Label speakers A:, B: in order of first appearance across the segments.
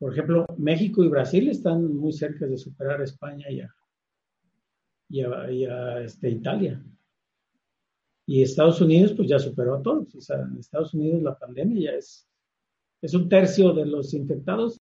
A: Por ejemplo, México y Brasil están muy cerca de superar a España y a, este, Italia. Y Estados Unidos, pues ya superó a todos. O sea, en Estados Unidos la pandemia ya es, es un tercio de los infectados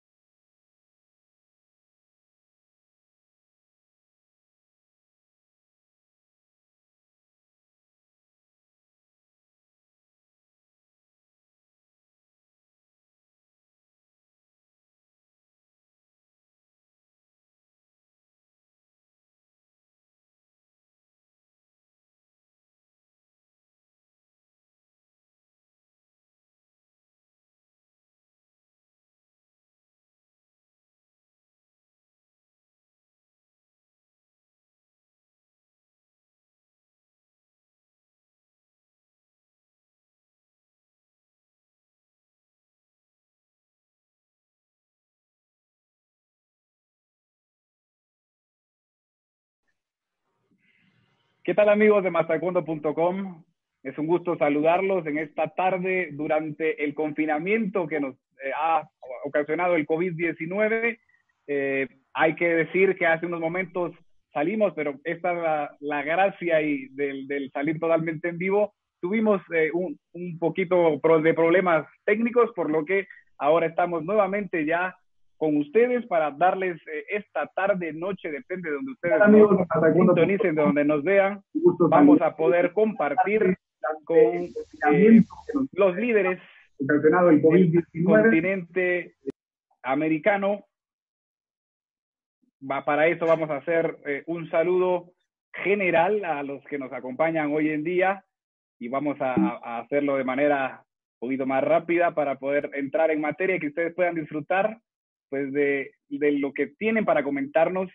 B: ¿Qué tal amigos de mastaekwondo.com? Es un gusto saludarlos en esta tarde durante el confinamiento que nos eh, ha ocasionado el COVID-19. Eh, hay que decir que hace unos momentos salimos, pero esta es la, gracia y del, salir totalmente en vivo. Tuvimos eh, un, un, poquito de problemas técnicos, por lo que ahora estamos nuevamente ya con ustedes para darles eh, esta tarde, noche, depende de donde ustedes nos sintonicen, de donde nos vean, vamos a poder compartir con eh, los líderes del continente americano. Va, para eso vamos a hacer eh, un saludo general a los que nos acompañan hoy en día y vamos a, a hacerlo de manera un poquito más rápida para poder entrar en materia y que ustedes puedan disfrutar pues de, de lo que tienen para comentarnos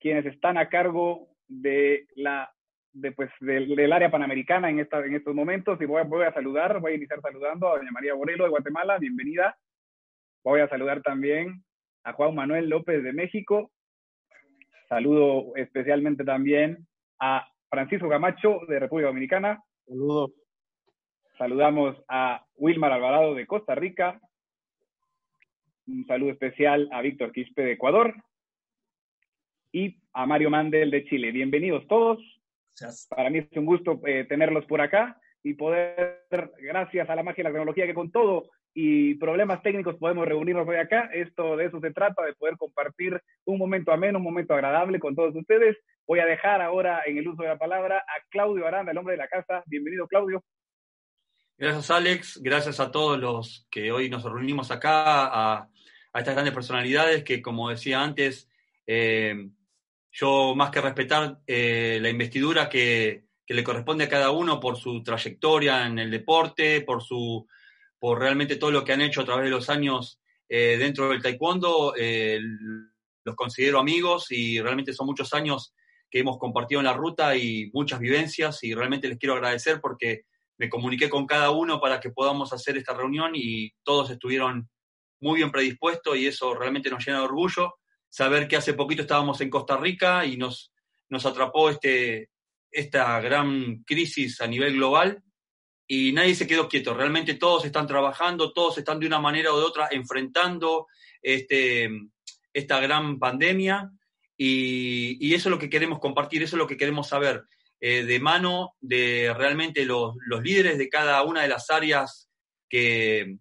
B: quienes están a cargo de la de, pues, del, área panamericana en, esta, en estos momentos. Y voy, voy a saludar, voy a iniciar saludando a doña María Borelo de Guatemala, bienvenida. Voy a saludar también a Juan Manuel López de México. Saludo especialmente también a Francisco Camacho de República Dominicana.
C: Saludo.
B: Saludamos a Wilmar Alvarado de Costa Rica. Un saludo especial a Víctor Quispe de Ecuador y a Mario Mandel de Chile. Bienvenidos todos. Para mí es un gusto eh, tenerlos por acá y poder, gracias a la magia de la tecnología, que con todo y problemas técnicos podemos reunirnos hoy acá. Esto de eso se trata, de poder compartir un momento ameno, un momento agradable con todos ustedes. Voy a dejar ahora en el uso de la palabra a Claudio Aranda, el hombre de la casa. Bienvenido, Claudio.
C: Gracias, Alex. Gracias a todos los que hoy nos reunimos acá, a a estas grandes personalidades que, como decía antes, eh, yo más que respetar eh, la investidura que, le corresponde a cada uno por su trayectoria en el deporte, por, su, por realmente todo lo que han hecho a través de los años eh, dentro del taekwondo, los considero amigos y realmente son muchos años que hemos compartido en la ruta y muchas vivencias y realmente les quiero agradecer porque me comuniqué con cada uno para que podamos hacer esta reunión y todos estuvieron muy bien predispuesto y eso realmente nos llena de orgullo. Saber que hace poquito estábamos en Costa Rica y nos, nos atrapó este, esta gran crisis a nivel global y nadie se quedó quieto. Realmente todos están trabajando, todos están de una manera o de otra enfrentando este, esta gran pandemia y, eso es lo que queremos compartir, eso es lo que queremos saber eh, de mano de realmente los, los líderes de cada una de las áreas que,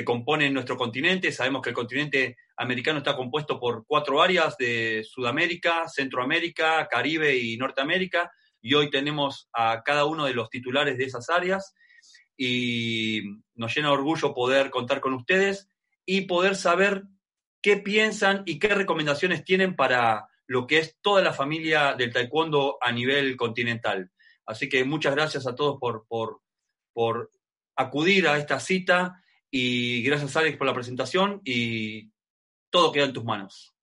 C: que componen nuestro continente. Sabemos que el continente americano está compuesto por cuatro áreas de Sudamérica, Centroamérica, Caribe y Norteamérica, y hoy tenemos a cada uno de los titulares de esas áreas y nos llena de orgullo poder contar con ustedes y poder saber qué piensan y qué recomendaciones tienen para lo que es toda la familia del taekwondo a nivel continental. Así que muchas gracias a todos por, por, por acudir a esta cita y gracias, Alex, por la presentación y todo queda en tus manos.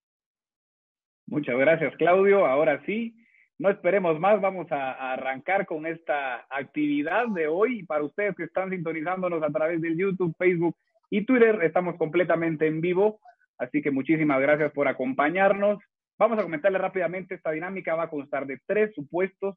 B: Muchas gracias, Claudio. Ahora sí, no esperemos más, vamos a, arrancar con esta actividad de hoy. Para ustedes que están sintonizándonos a través del YouTube, Facebook y Twitter, estamos completamente en vivo, así que muchísimas gracias por acompañarnos. Vamos a comentarles rápidamente, esta dinámica va a constar de tres supuestos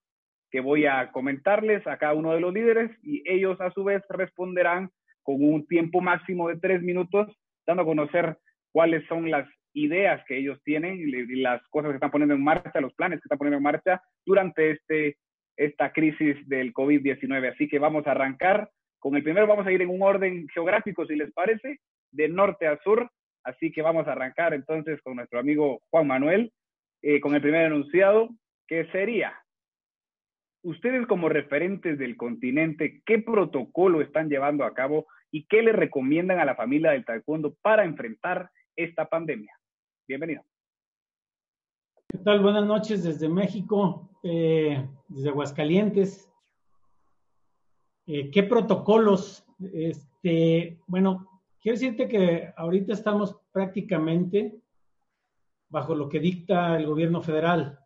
B: que voy a comentarles a cada uno de los líderes y ellos a su vez responderán con un tiempo máximo de tres minutos, dando a conocer cuáles son las ideas que ellos tienen y las cosas que están poniendo en marcha, los planes que están poniendo en marcha durante este, esta crisis del COVID-19. Así que vamos a arrancar con el primero, vamos a ir en un orden geográfico, si les parece, de norte a sur. Así que vamos a arrancar entonces con nuestro amigo Juan Manuel, eh, con el primer enunciado, que sería, ustedes como referentes del continente, ¿qué protocolo están llevando a cabo y qué le recomiendan a la familia del taekwondo para enfrentar esta pandemia? Bienvenido.
A: ¿Qué tal? Buenas noches desde México, eh, desde Aguascalientes. Eh, ¿Qué protocolos? Este, bueno, quiero decirte que ahorita estamos prácticamente bajo lo que dicta el gobierno federal.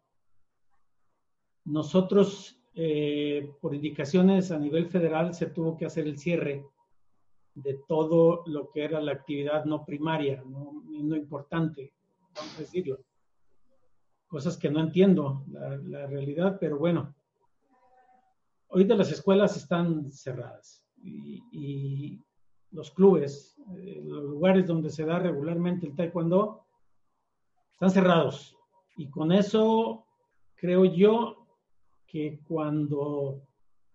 A: Nosotros, eh, por indicaciones a nivel federal, se tuvo que hacer el cierre de todo lo que era la actividad no primaria, no, no importante vamos a decirlo. Cosas que no entiendo la, realidad, pero bueno. Ahorita las escuelas están cerradas y, los clubes, eh, los lugares donde se da regularmente el taekwondo, están cerrados. Y con eso creo yo que cuando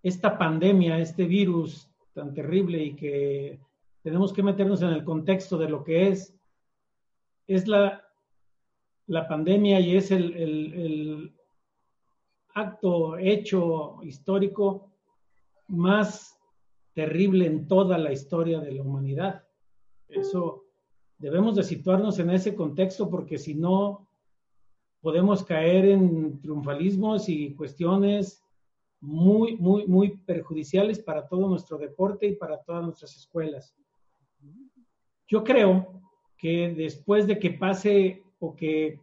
A: esta pandemia, este virus tan terrible y que tenemos que meternos en el contexto de lo que es, es la la pandemia y es el, acto hecho histórico más terrible en toda la historia de la humanidad. Eso debemos de situarnos en ese contexto porque si no podemos caer en triunfalismos y cuestiones muy, muy, muy perjudiciales para todo nuestro deporte y para todas nuestras escuelas. Yo creo que después de que pase o que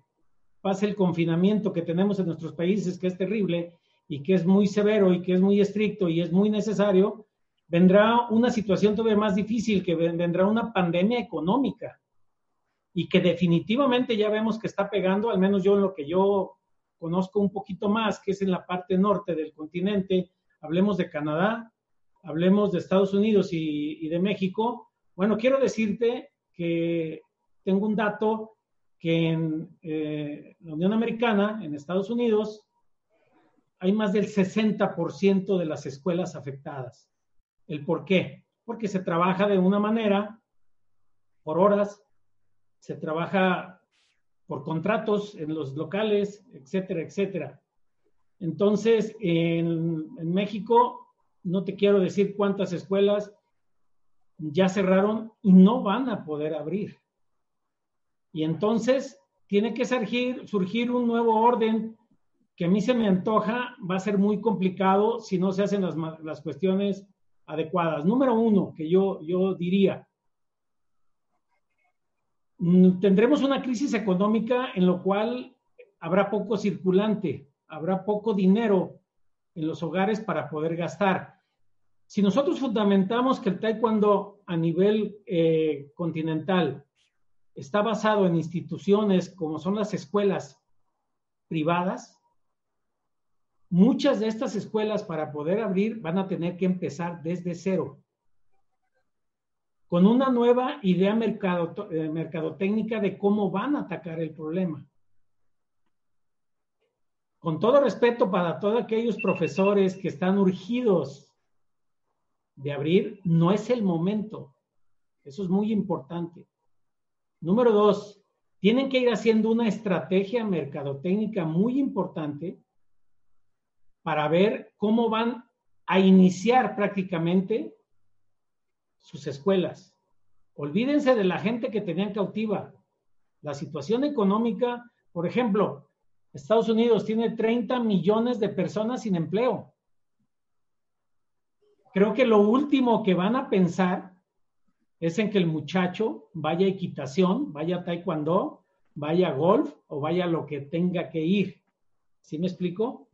A: pase el confinamiento que tenemos en nuestros países, que es terrible y que es muy severo y que es muy estricto y es muy necesario, vendrá una situación todavía más difícil, que vendrá una pandemia económica y que definitivamente ya vemos que está pegando, al menos yo en lo que yo conozco un poquito más, que es en la parte norte del continente, hablemos de Canadá, hablemos de Estados Unidos y, de México. Bueno, quiero decirte que tengo un dato que en eh, la Unión Americana, en Estados Unidos, hay más del 60% de las escuelas afectadas. ¿El por qué? Porque se trabaja de una manera, por horas, se trabaja por contratos en los locales, etcétera, etcétera. Entonces, en, México, no te quiero decir cuántas escuelas ya cerraron y no van a poder abrir. Y entonces tiene que surgir, surgir un nuevo orden que a mí se me antoja, va a ser muy complicado si no se hacen las, las cuestiones adecuadas. Número uno, que yo, yo diría, tendremos una crisis económica en lo cual habrá poco circulante, habrá poco dinero en los hogares para poder gastar. Si nosotros fundamentamos que el taekwondo a nivel eh, continental está basado en instituciones como son las escuelas privadas, muchas de estas escuelas para poder abrir van a tener que empezar desde cero, con una nueva idea mercado, eh, mercadotécnica de cómo van a atacar el problema. Con todo respeto para todos aquellos profesores que están urgidos de abrir, no es el momento. Eso es muy importante. Número dos, tienen que ir haciendo una estrategia mercadotécnica muy importante para ver cómo van a iniciar prácticamente sus escuelas. Olvídense de la gente que tenían cautiva. La situación económica, por ejemplo, Estados Unidos tiene 30 millones de personas sin empleo. Creo que lo último que van a pensar es en que el muchacho vaya a equitación, vaya a taekwondo, vaya a golf o vaya a lo que tenga que ir. ¿Sí me explico?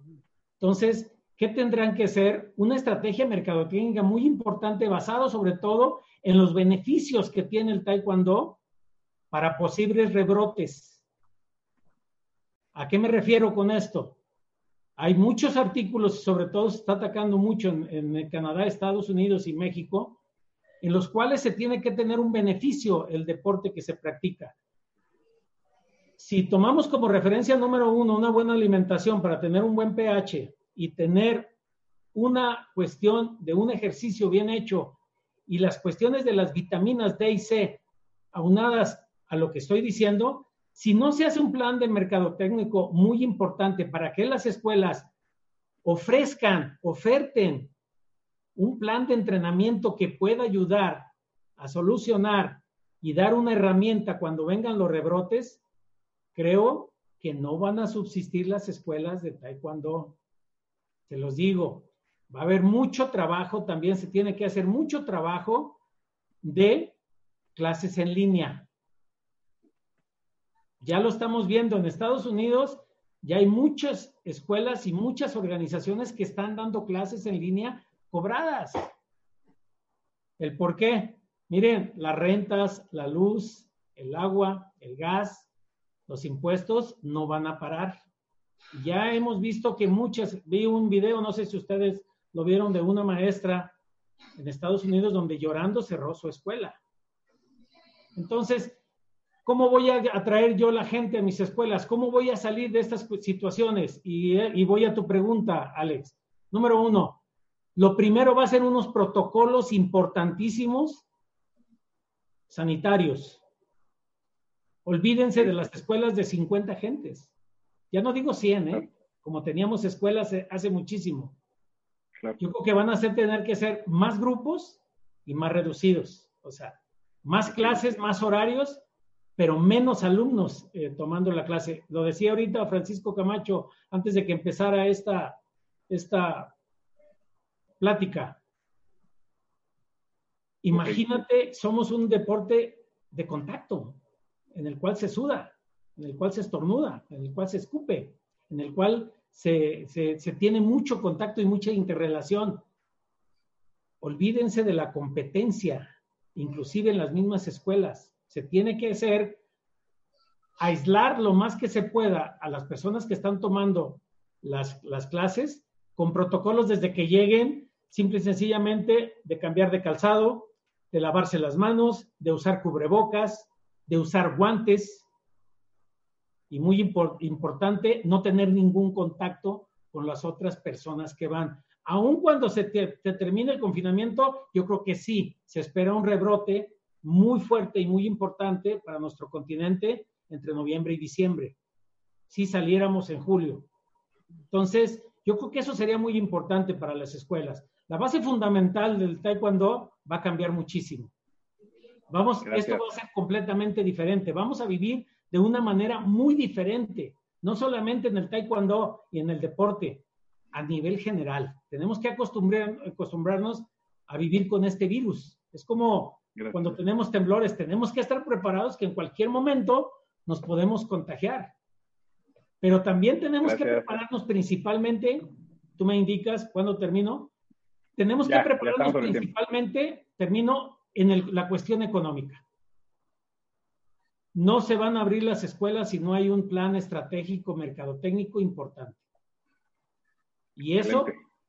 A: Entonces, ¿qué tendrán que ser? Una estrategia mercadotecnia muy importante basado sobre todo en los beneficios que tiene el taekwondo para posibles rebrotes. ¿A qué me refiero con esto? Hay muchos artículos, sobre todo se está atacando mucho en Canadá, Estados Unidos y México, en los cuales se tiene que tener un beneficio el deporte que se practica. si tomamos como referencia número uno una buena alimentación para tener un buen pH y tener una cuestión de un ejercicio bien hecho y las cuestiones de las vitaminas D y C aunadas a lo que estoy diciendo, si no se hace un plan de mercadotécnico muy importante para que las escuelas ofrezcan, oferten un plan de entrenamiento que pueda ayudar a solucionar y dar una herramienta cuando vengan los rebrotes, creo que no van a subsistir las escuelas de taekwondo. Se los digo, va a haber mucho trabajo, también se tiene que hacer mucho trabajo de clases en línea. Ya lo estamos viendo en Estados Unidos, ya hay muchas escuelas y muchas organizaciones que están dando clases en línea cobradas. ¿El por qué? Miren, las rentas, la luz, el agua, el gas, los impuestos no van a parar. Ya hemos visto que muchas, vi un video, no sé si ustedes lo vieron, de una maestra en Estados Unidos donde llorando cerró su escuela. Entonces, ¿Cómo voy a atraer yo la gente a mis escuelas? ¿Cómo voy a salir de estas situaciones? Eh, y, voy a tu pregunta, Alex. Número uno, lo primero va a ser unos protocolos importantísimos sanitarios. Olvídense de las escuelas de 50 gentes. Ya no digo 100, ¿eh? como teníamos escuelas eh, hace muchísimo. Yo creo que van a ser, tener que ser más grupos y más reducidos. O sea, más clases, más horarios pero menos alumnos eh, tomando la clase. Lo decía ahorita Francisco Camacho antes de que empezara esta, esta plática. Imagínate, somos un deporte de contacto, en el cual se suda, en el cual se estornuda, en el cual se escupe, en el cual se, se tiene mucho contacto y mucha interrelación. Olvídense de la competencia, inclusive en las mismas escuelas se tiene que hacer aislar lo más que se pueda a las personas que están tomando las, las clases con protocolos desde que lleguen, simple y sencillamente de cambiar de calzado, de lavarse las manos, de usar cubrebocas, de usar guantes y muy importante, no tener ningún contacto con las otras personas que van. Aun cuando se termine el confinamiento, yo creo que sí, se espera un rebrote muy fuerte y muy importante para nuestro continente entre noviembre y diciembre, si saliéramos en julio. Entonces, yo creo que eso sería muy importante para las escuelas. La base fundamental del taekwondo va a cambiar muchísimo. Vamos, esto va a ser completamente diferente. Vamos a vivir de una manera muy diferente, no solamente en el taekwondo y en el deporte, a nivel general. Tenemos que acostumbrar, acostumbrarnos a vivir con este virus. Es como cuando tenemos temblores, tenemos que estar preparados que en cualquier momento nos podemos contagiar. Pero también tenemos que prepararnos principalmente, tú me indicas cuándo termino, tenemos que prepararnos principalmente, termino en la cuestión económica. No se van a abrir las escuelas si no hay un plan estratégico mercadotécnico importante. Y eso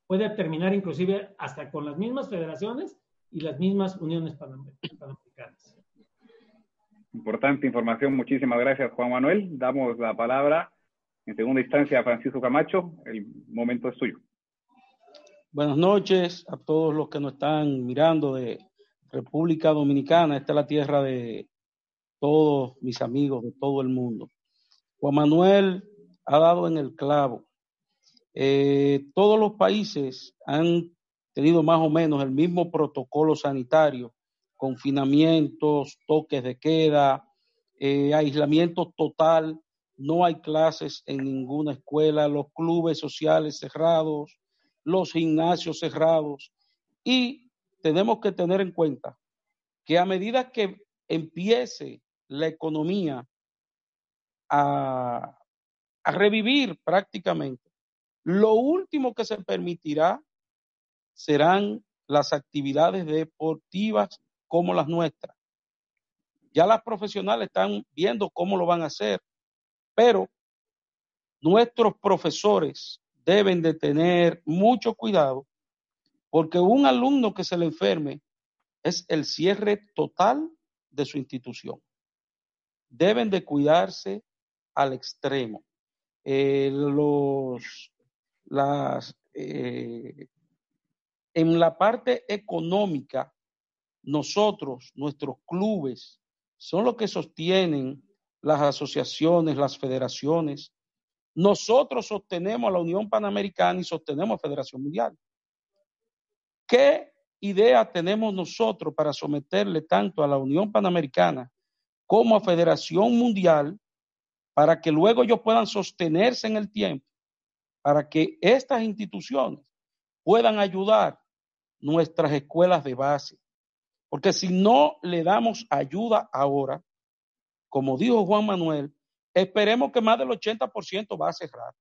A: puede terminar inclusive hasta con las mismas federaciones y las mismas uniones panamericanas.
B: Importante información, muchísimas gracias Juan Manuel. Damos la palabra en segunda instancia a Francisco Camacho, el momento es suyo.
D: Buenas noches a todos los que nos están mirando de República Dominicana. Esta es la tierra de todos mis amigos de todo el mundo. Juan Manuel ha dado en el clavo. Eh, todos los países han tenido más o menos el mismo protocolo sanitario, confinamientos, toques de queda, eh, aislamiento total, no hay clases en ninguna escuela, los clubes sociales cerrados, los gimnasios cerrados y tenemos que tener en cuenta que a medida que empiece la economía a, revivir prácticamente, lo último que se permitirá serán las actividades deportivas como las nuestras. Ya las profesionales están viendo cómo lo van a hacer, pero nuestros profesores deben de tener mucho cuidado porque un alumno que se le enferme es el cierre total de su institución. Deben de cuidarse al extremo. Eh, los, las, eh, en la parte económica, nosotros, nuestros clubes, son los que sostienen las asociaciones, las federaciones. Nosotros sostenemos a la Unión Panamericana y sostenemos a Federación Mundial. ¿Qué idea tenemos nosotros para someterle tanto a la Unión Panamericana como Federación Mundial para que luego ellos puedan sostenerse en el tiempo, para que estas instituciones puedan ayudar nuestras escuelas de base. Porque si no le damos ayuda ahora, como dijo Juan Manuel, esperemos que más del 80% va a cerrar.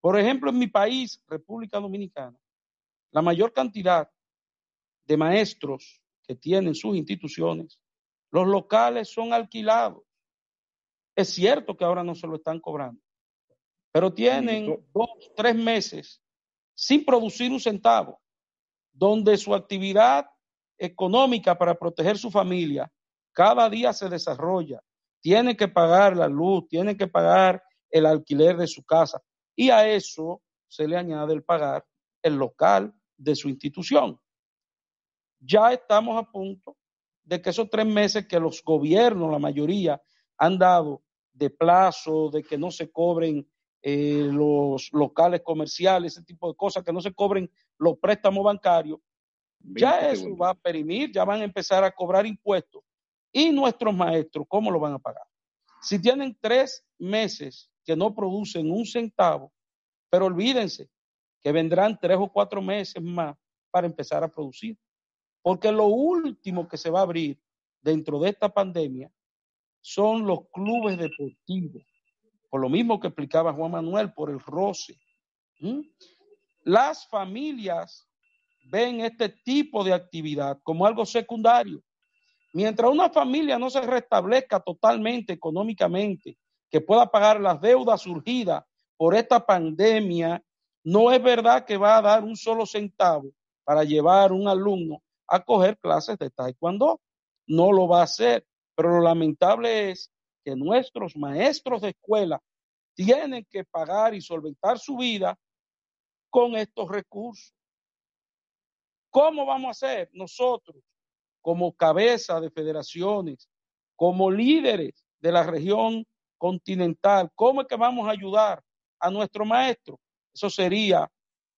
D: Por ejemplo, en mi país, República Dominicana, la mayor cantidad de maestros que tienen sus instituciones, los locales son alquilados. Es cierto que ahora no se lo están cobrando, pero tienen dos, tres meses sin producir un centavo donde su actividad económica para proteger su familia cada día se desarrolla. Tiene que pagar la luz, tiene que pagar el alquiler de su casa y a eso se le añade el pagar el local de su institución. Ya estamos a punto de que esos tres meses que los gobiernos, la mayoría, han dado de plazo, de que no se cobren eh, los locales comerciales, ese tipo de cosas, que no se cobren los préstamos bancarios, ya eso va a perimir, ya van a empezar a cobrar impuestos. ¿Y nuestros maestros cómo lo van a pagar? Si tienen tres meses que no producen un centavo, pero olvídense que vendrán tres o cuatro meses más para empezar a producir. Porque lo último que se va a abrir dentro de esta pandemia son los clubes deportivos por lo mismo que explicaba Juan Manuel, por el roce. Las familias ven este tipo de actividad como algo secundario. Mientras una familia no se restablezca totalmente económicamente, que pueda pagar las deudas surgidas por esta pandemia, no es verdad que va a dar un solo centavo para llevar un alumno a coger clases de taekwondo. No lo va a hacer. Pero lo lamentable es que nuestros maestros de escuela tienen que pagar y solventar su vida con estos recursos. ¿Cómo vamos a hacer nosotros, como cabeza de federaciones, como líderes de la región continental, cómo es que vamos a ayudar a nuestro maestro? Eso sería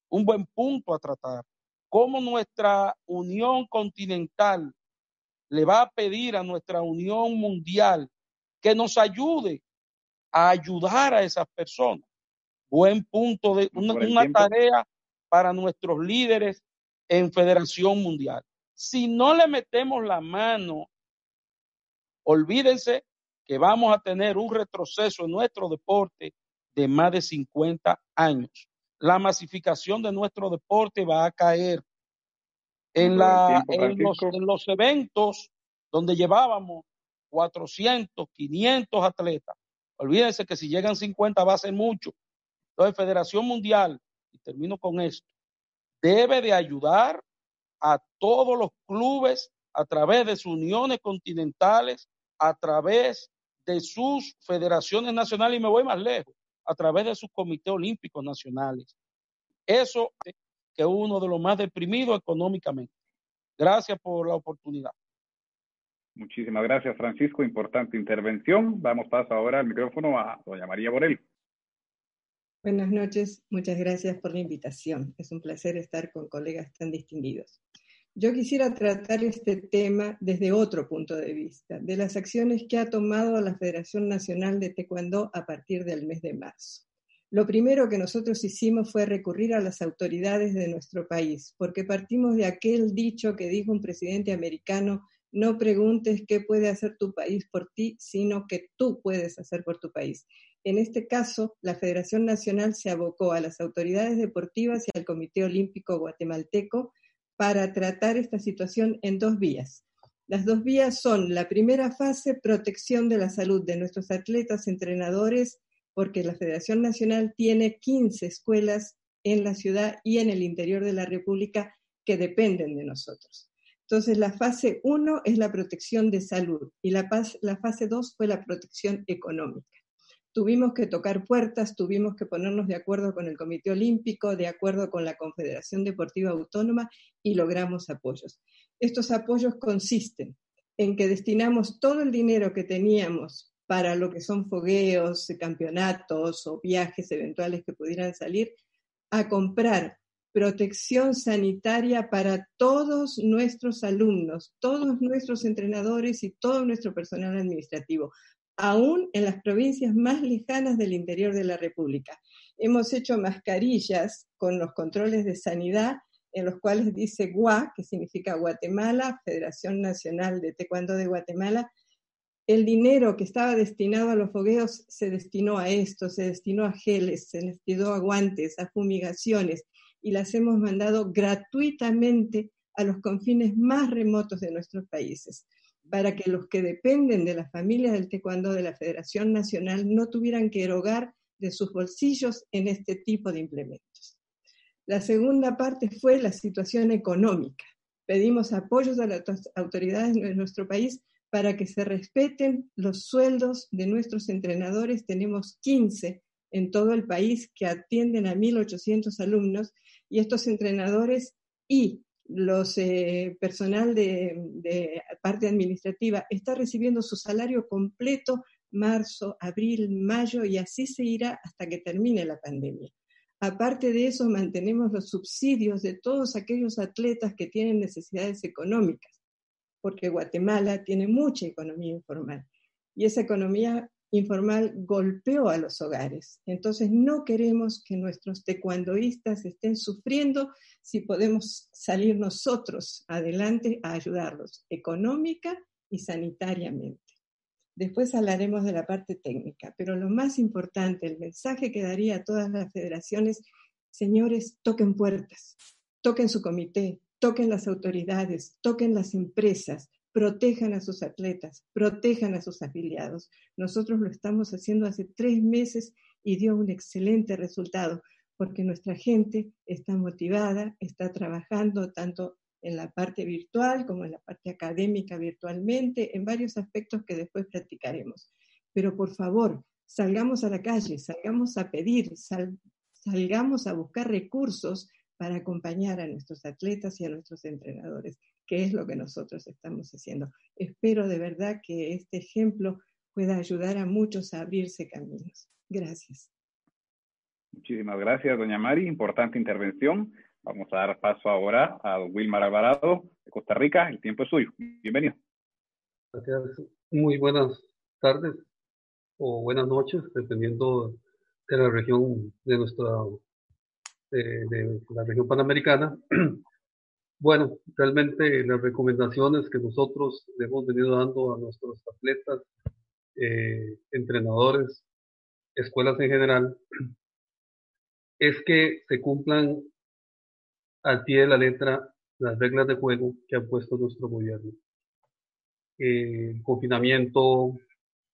D: un buen punto a tratar. ¿Cómo nuestra unión continental le va a pedir a nuestra unión mundial que nos ayude a ayudar a esas personas. Buen punto de una, tarea para nuestros líderes en Federación Mundial. Si no le metemos la mano, olvídense que vamos a tener un retroceso en nuestro deporte de más de 50 años. La masificación de nuestro deporte va a caer. En, la, en, los, en los eventos donde llevábamos 400, 500 atletas. Olvídense que si llegan 50 va a ser mucho. Entonces, Federación Mundial, y termino con esto, debe de ayudar a todos los clubes a través de sus uniones continentales, a través de sus federaciones nacionales, y me voy más lejos, a través de sus comités olímpicos nacionales. Eso es que uno de los más deprimidos económicamente. Gracias por la oportunidad.
B: Muchísimas gracias, Francisco. Importante intervención. Vamos paso ahora al micrófono a doña María Borel.
E: Buenas noches, muchas gracias por la invitación. Es un placer estar con colegas tan distinguidos. Yo quisiera tratar este tema desde otro punto de vista, de las acciones que ha tomado la Federación Nacional de Taekwondo a partir del mes de marzo. Lo primero que nosotros hicimos fue recurrir a las autoridades de nuestro país, porque partimos de aquel dicho que dijo un presidente americano no preguntes qué puede hacer tu país por ti, sino que tú puedes hacer por tu país. En este caso, la Federación Nacional se abocó a las autoridades deportivas y al Comité Olímpico Guatemalteco para tratar esta situación en dos vías. Las dos vías son la primera fase, protección de la salud de nuestros atletas, entrenadores, porque la Federación Nacional tiene 15 escuelas en la ciudad y en el interior de la República que dependen de nosotros. Entonces, la fase 1 es la protección de salud y la, la fase 2 fue la protección económica. Tuvimos que tocar puertas, tuvimos que ponernos de acuerdo con el Comité Olímpico, de acuerdo con la Confederación Deportiva Autónoma y logramos apoyos. Estos apoyos consisten en que destinamos todo el dinero que teníamos para lo que son fogueos, campeonatos o viajes eventuales que pudieran salir, a comprar protección sanitaria para todos nuestros alumnos, todos nuestros entrenadores y todo nuestro personal administrativo, aún en las provincias más lejanas del interior de la República. Hemos hecho mascarillas con los controles de sanidad en los cuales dice GUA, que significa Guatemala, Federación Nacional de Taekwondo de Guatemala, el dinero que estaba destinado a los fogueos se destinó a esto, se destinó a geles, se destinó a guantes, a fumigaciones, y las hemos mandado gratuitamente a los confines más remotos de nuestros países, para que los que dependen de la familia del taekwondo de la Federación Nacional no tuvieran que erogar de sus bolsillos en este tipo de implementos. La segunda parte fue la situación económica. Pedimos apoyos a las autoridades de nuestro país para que se respeten los sueldos de nuestros entrenadores. Tenemos 15 en todo el país que atienden a 1.800 alumnos y estos entrenadores y los eh, personal de, de, parte administrativa está recibiendo su salario completo marzo, abril, mayo y así se irá hasta que termine la pandemia. Aparte de eso, mantenemos los subsidios de todos aquellos atletas que tienen necesidades económicas porque Guatemala tiene mucha economía informal y esa economía informal golpeó a los hogares. Entonces no queremos que nuestros tecuandoístas estén sufriendo si podemos salir nosotros adelante a ayudarlos económica y sanitariamente. Después hablaremos de la parte técnica, pero lo más importante, el mensaje que daría a todas las federaciones, señores, toquen puertas, toquen su comité, toquen las autoridades, toquen las empresas, protejan a sus atletas, protejan a sus afiliados. Nosotros lo estamos haciendo hace tres meses y dio un excelente resultado porque nuestra gente está motivada, está trabajando tanto en la parte virtual como en la parte académica virtualmente, en varios aspectos que después practicaremos. Pero por favor, salgamos a la calle, salgamos a pedir, salgamos a buscar recursos para acompañar a nuestros atletas y a nuestros entrenadores, que es lo que nosotros estamos haciendo. Espero de verdad que este ejemplo pueda ayudar a muchos a abrirse caminos. Gracias.
B: Muchísimas gracias, doña Mari. Importante intervención. Vamos a dar paso ahora a don Wilmar Alvarado de Costa Rica. El tiempo es suyo. Bienvenido.
F: Gracias. Muy buenas tardes o buenas noches, dependiendo de la región de nuestra de, la región panamericana. Bueno, realmente las recomendaciones que nosotros hemos venido dando a nuestros atletas, eh, entrenadores, escuelas en general, es que se cumplan al pie de la letra las reglas de juego que ha puesto nuestro gobierno. el confinamiento,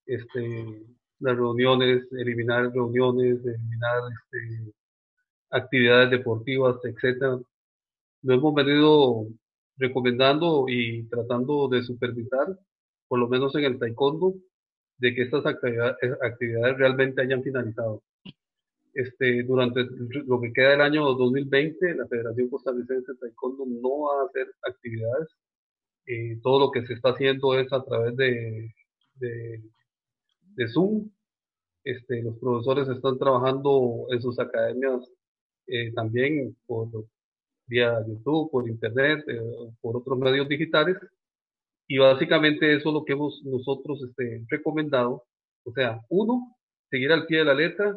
F: este, las reuniones, eliminar reuniones, eliminar este, actividades deportivas, etcétera. Lo hemos venido recomendando y tratando de supervisar, por lo menos en el taekwondo, de que estas actividades, realmente hayan finalizado. Este, durante lo que queda del año 2020, la Federación Costarricense de Taekwondo no va a hacer actividades. Eh, todo lo que se está haciendo es a través de, de, de Zoom. Este, los profesores están trabajando en sus academias eh, también por vía YouTube, por Internet, eh, por otros medios digitales. Y básicamente eso es lo que hemos nosotros este, recomendado. O sea, uno, seguir al pie de la letra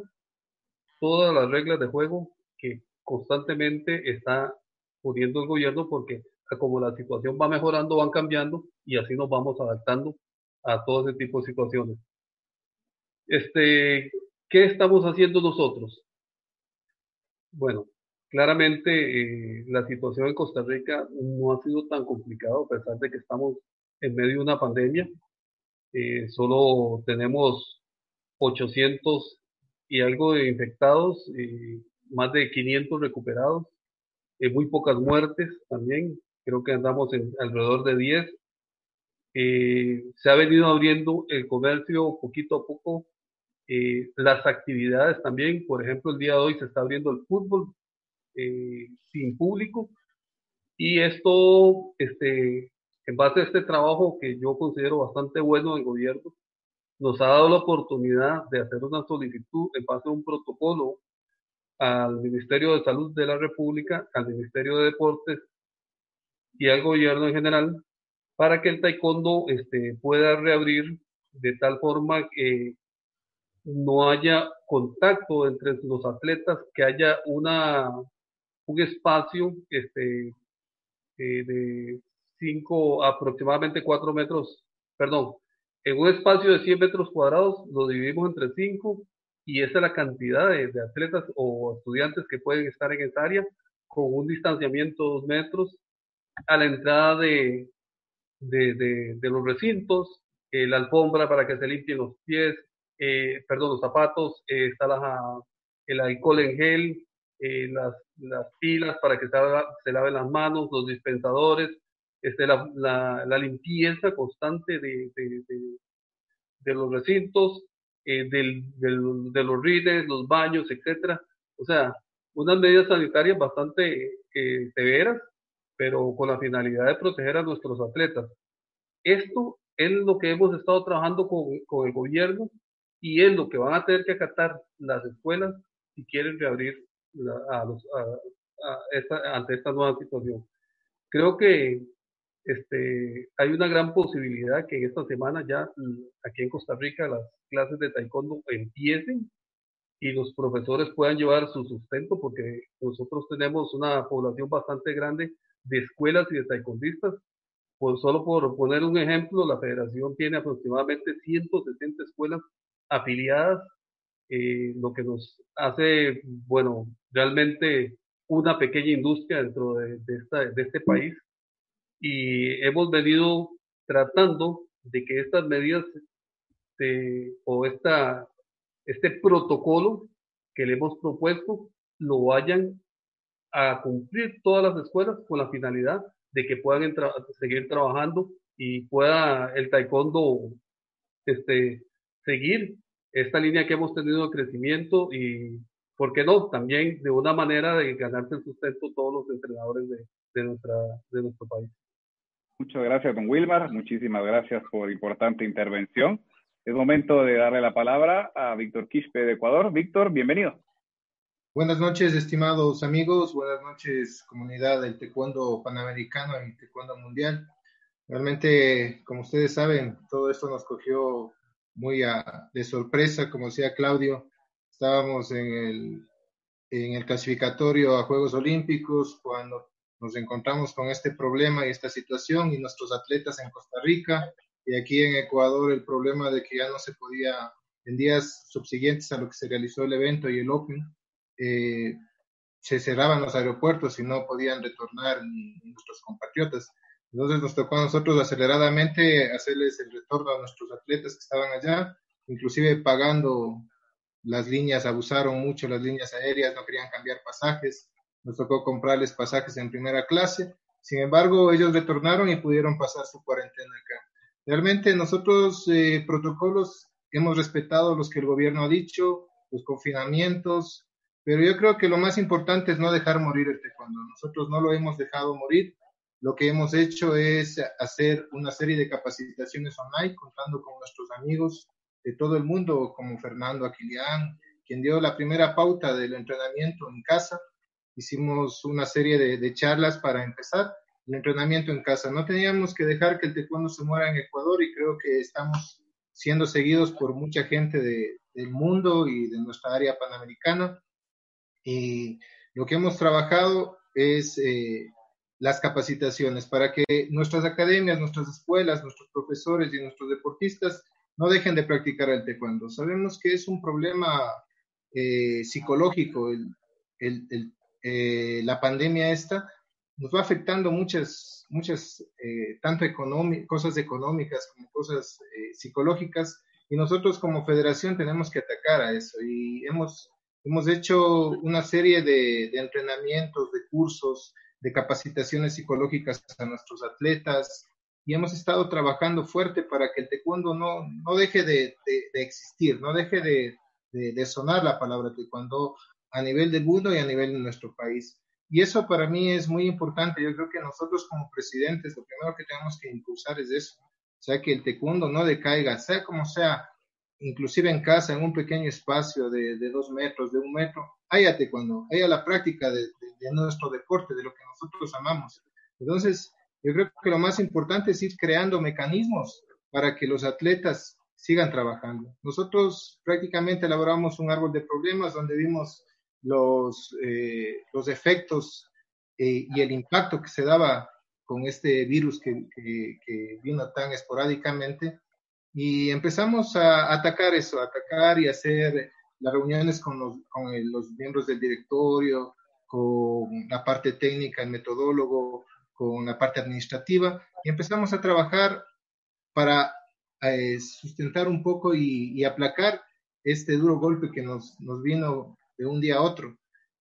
F: todas las reglas de juego que constantemente está poniendo el gobierno porque como la situación va mejorando, van cambiando y así nos vamos adaptando a todo ese tipo de situaciones. Este, ¿Qué estamos haciendo nosotros? Bueno, claramente eh, la situación en Costa Rica no ha sido tan complicada a pesar de que estamos en medio de una pandemia. Eh, solo tenemos 800 y algo de infectados, y más de 500 recuperados, eh, muy pocas muertes también, creo que andamos en alrededor de 10. se ha venido abriendo el comercio poquito a poco eh, las actividades también, por ejemplo, el día de hoy se está abriendo el fútbol eh, sin público. Y esto, este, en base a este trabajo que yo considero bastante bueno del gobierno, nos ha dado la oportunidad de hacer una solicitud en base a un protocolo al Ministerio de Salud de la República, al Ministerio de Deportes y al gobierno en general para que el taekwondo este, pueda reabrir de tal forma que no haya contacto entre los atletas, que haya una, un espacio este, eh, de 5, aproximadamente 4 metros, perdón, en un espacio de 100 metros cuadrados lo dividimos entre 5 y esa es la cantidad de, atletas o estudiantes que pueden estar en esa área con un distanciamiento de 2 metros a la entrada de, de, de los recintos, eh, la alfombra para que se limpien los pies, eh, perdón, los zapatos, está la, el alcohol en gel, eh, las, las, pilas para que se, se, laven las manos, los dispensadores, este, la, la, la limpieza constante de, de, de los recintos, del, del, de los rides, los baños, etcétera. O sea, unas medidas sanitarias bastante severas, pero con la finalidad de proteger a nuestros atletas. Esto es lo que hemos estado trabajando con, con el gobierno y es lo que van a tener que acatar las escuelas si quieren reabrir a los, a, esta, ante esta nueva situación. Creo que este, hay una gran posibilidad que esta semana ya mm, aquí en Costa Rica las clases de taekwondo empiecen y los profesores puedan llevar su sustento porque nosotros tenemos una población bastante grande de escuelas y de taekwondistas. Pues solo por poner un ejemplo, la federación tiene aproximadamente 160 escuelas afiliadas, eh, lo que nos hace, bueno, realmente una pequeña industria dentro de, de, esta, de este país. Y hemos venido tratando de que estas medidas de, o esta, este protocolo que le hemos propuesto lo vayan a cumplir todas las escuelas con la finalidad de que puedan seguir trabajando y pueda el taekwondo este, seguir esta línea que hemos tenido de crecimiento y, ¿por qué no? También de una manera de ganarse el sustento todos los entrenadores de, de, nuestra, de nuestro país.
B: Muchas gracias, don Wilmar. Muchísimas gracias por importante intervención. Es momento de darle la palabra a Víctor Quispe de Ecuador. Víctor, bienvenido.
G: Buenas noches, estimados amigos. Buenas noches, comunidad del Taekwondo Panamericano y Taekwondo Mundial. Realmente, como ustedes saben, todo esto nos cogió muy a, de sorpresa, como decía Claudio, estábamos en el, en el clasificatorio a Juegos Olímpicos cuando nos encontramos con este problema y esta situación y nuestros atletas en Costa Rica y aquí en Ecuador el problema de que ya no se podía, en días subsiguientes a lo que se realizó el evento y el Open, eh, se cerraban los aeropuertos y no podían retornar nuestros compatriotas. Entonces nos tocó a nosotros aceleradamente hacerles el retorno a nuestros atletas que estaban allá, inclusive pagando las líneas, abusaron mucho las líneas aéreas, no querían cambiar pasajes, nos tocó comprarles pasajes en primera clase, sin embargo ellos retornaron y pudieron pasar su cuarentena acá. Realmente nosotros eh, protocolos hemos respetado los que el gobierno ha dicho, los confinamientos, pero yo creo que lo más importante es no dejar morir el taekwondo. Nosotros no lo hemos dejado morir, lo que hemos hecho es hacer una serie de capacitaciones online, contando con nuestros amigos de todo el mundo, como Fernando Aquilián, quien dio la primera pauta del entrenamiento en casa. Hicimos una serie de, charlas para empezar el entrenamiento en casa. No teníamos que dejar que el taekwondo se muera en Ecuador y creo que estamos siendo seguidos por mucha gente de, del mundo y de nuestra área panamericana. Y lo que hemos trabajado es eh, las capacitaciones para que nuestras academias, nuestras escuelas, nuestros profesores y nuestros deportistas no dejen de practicar el taekwondo. Sabemos que es un problema eh, psicológico, el, el, el, eh, la pandemia esta. Nos va afectando muchas, muchas eh, tanto cosas económicas como cosas eh, psicológicas, y nosotros como federación tenemos que atacar a eso, y hemos, hemos hecho una serie de, de entrenamientos, de cursos, de capacitaciones psicológicas a nuestros atletas. y hemos estado trabajando fuerte para que el taekwondo no, no deje de, existir, no deje de, de, sonar la palabra taekwondo a nivel del mundo y a nivel de nuestro país. Y eso para mí es muy importante. Yo creo que nosotros como presidentes lo primero que tenemos que impulsar es eso. O sea, que el taekwondo no decaiga, sea como sea, inclusive en casa, en un pequeño espacio de, de dos metros, de un metro, haya taekwondo, haya la práctica de, de nuestro deporte, de lo que nosotros amamos. Entonces, yo creo que lo más importante es ir creando mecanismos para que los atletas sigan trabajando. Nosotros prácticamente elaboramos un árbol de problemas donde vimos los, eh, los efectos eh, y el impacto que se daba con este virus que, que, vino tan esporádicamente y empezamos a atacar eso, a atacar y hacer las reuniones con los, con los miembros del directorio, con la parte técnica, el metodólogo, con la parte administrativa y empezamos a trabajar para eh, sustentar un poco y, aplacar este duro golpe que nos, nos vino de un día a otro.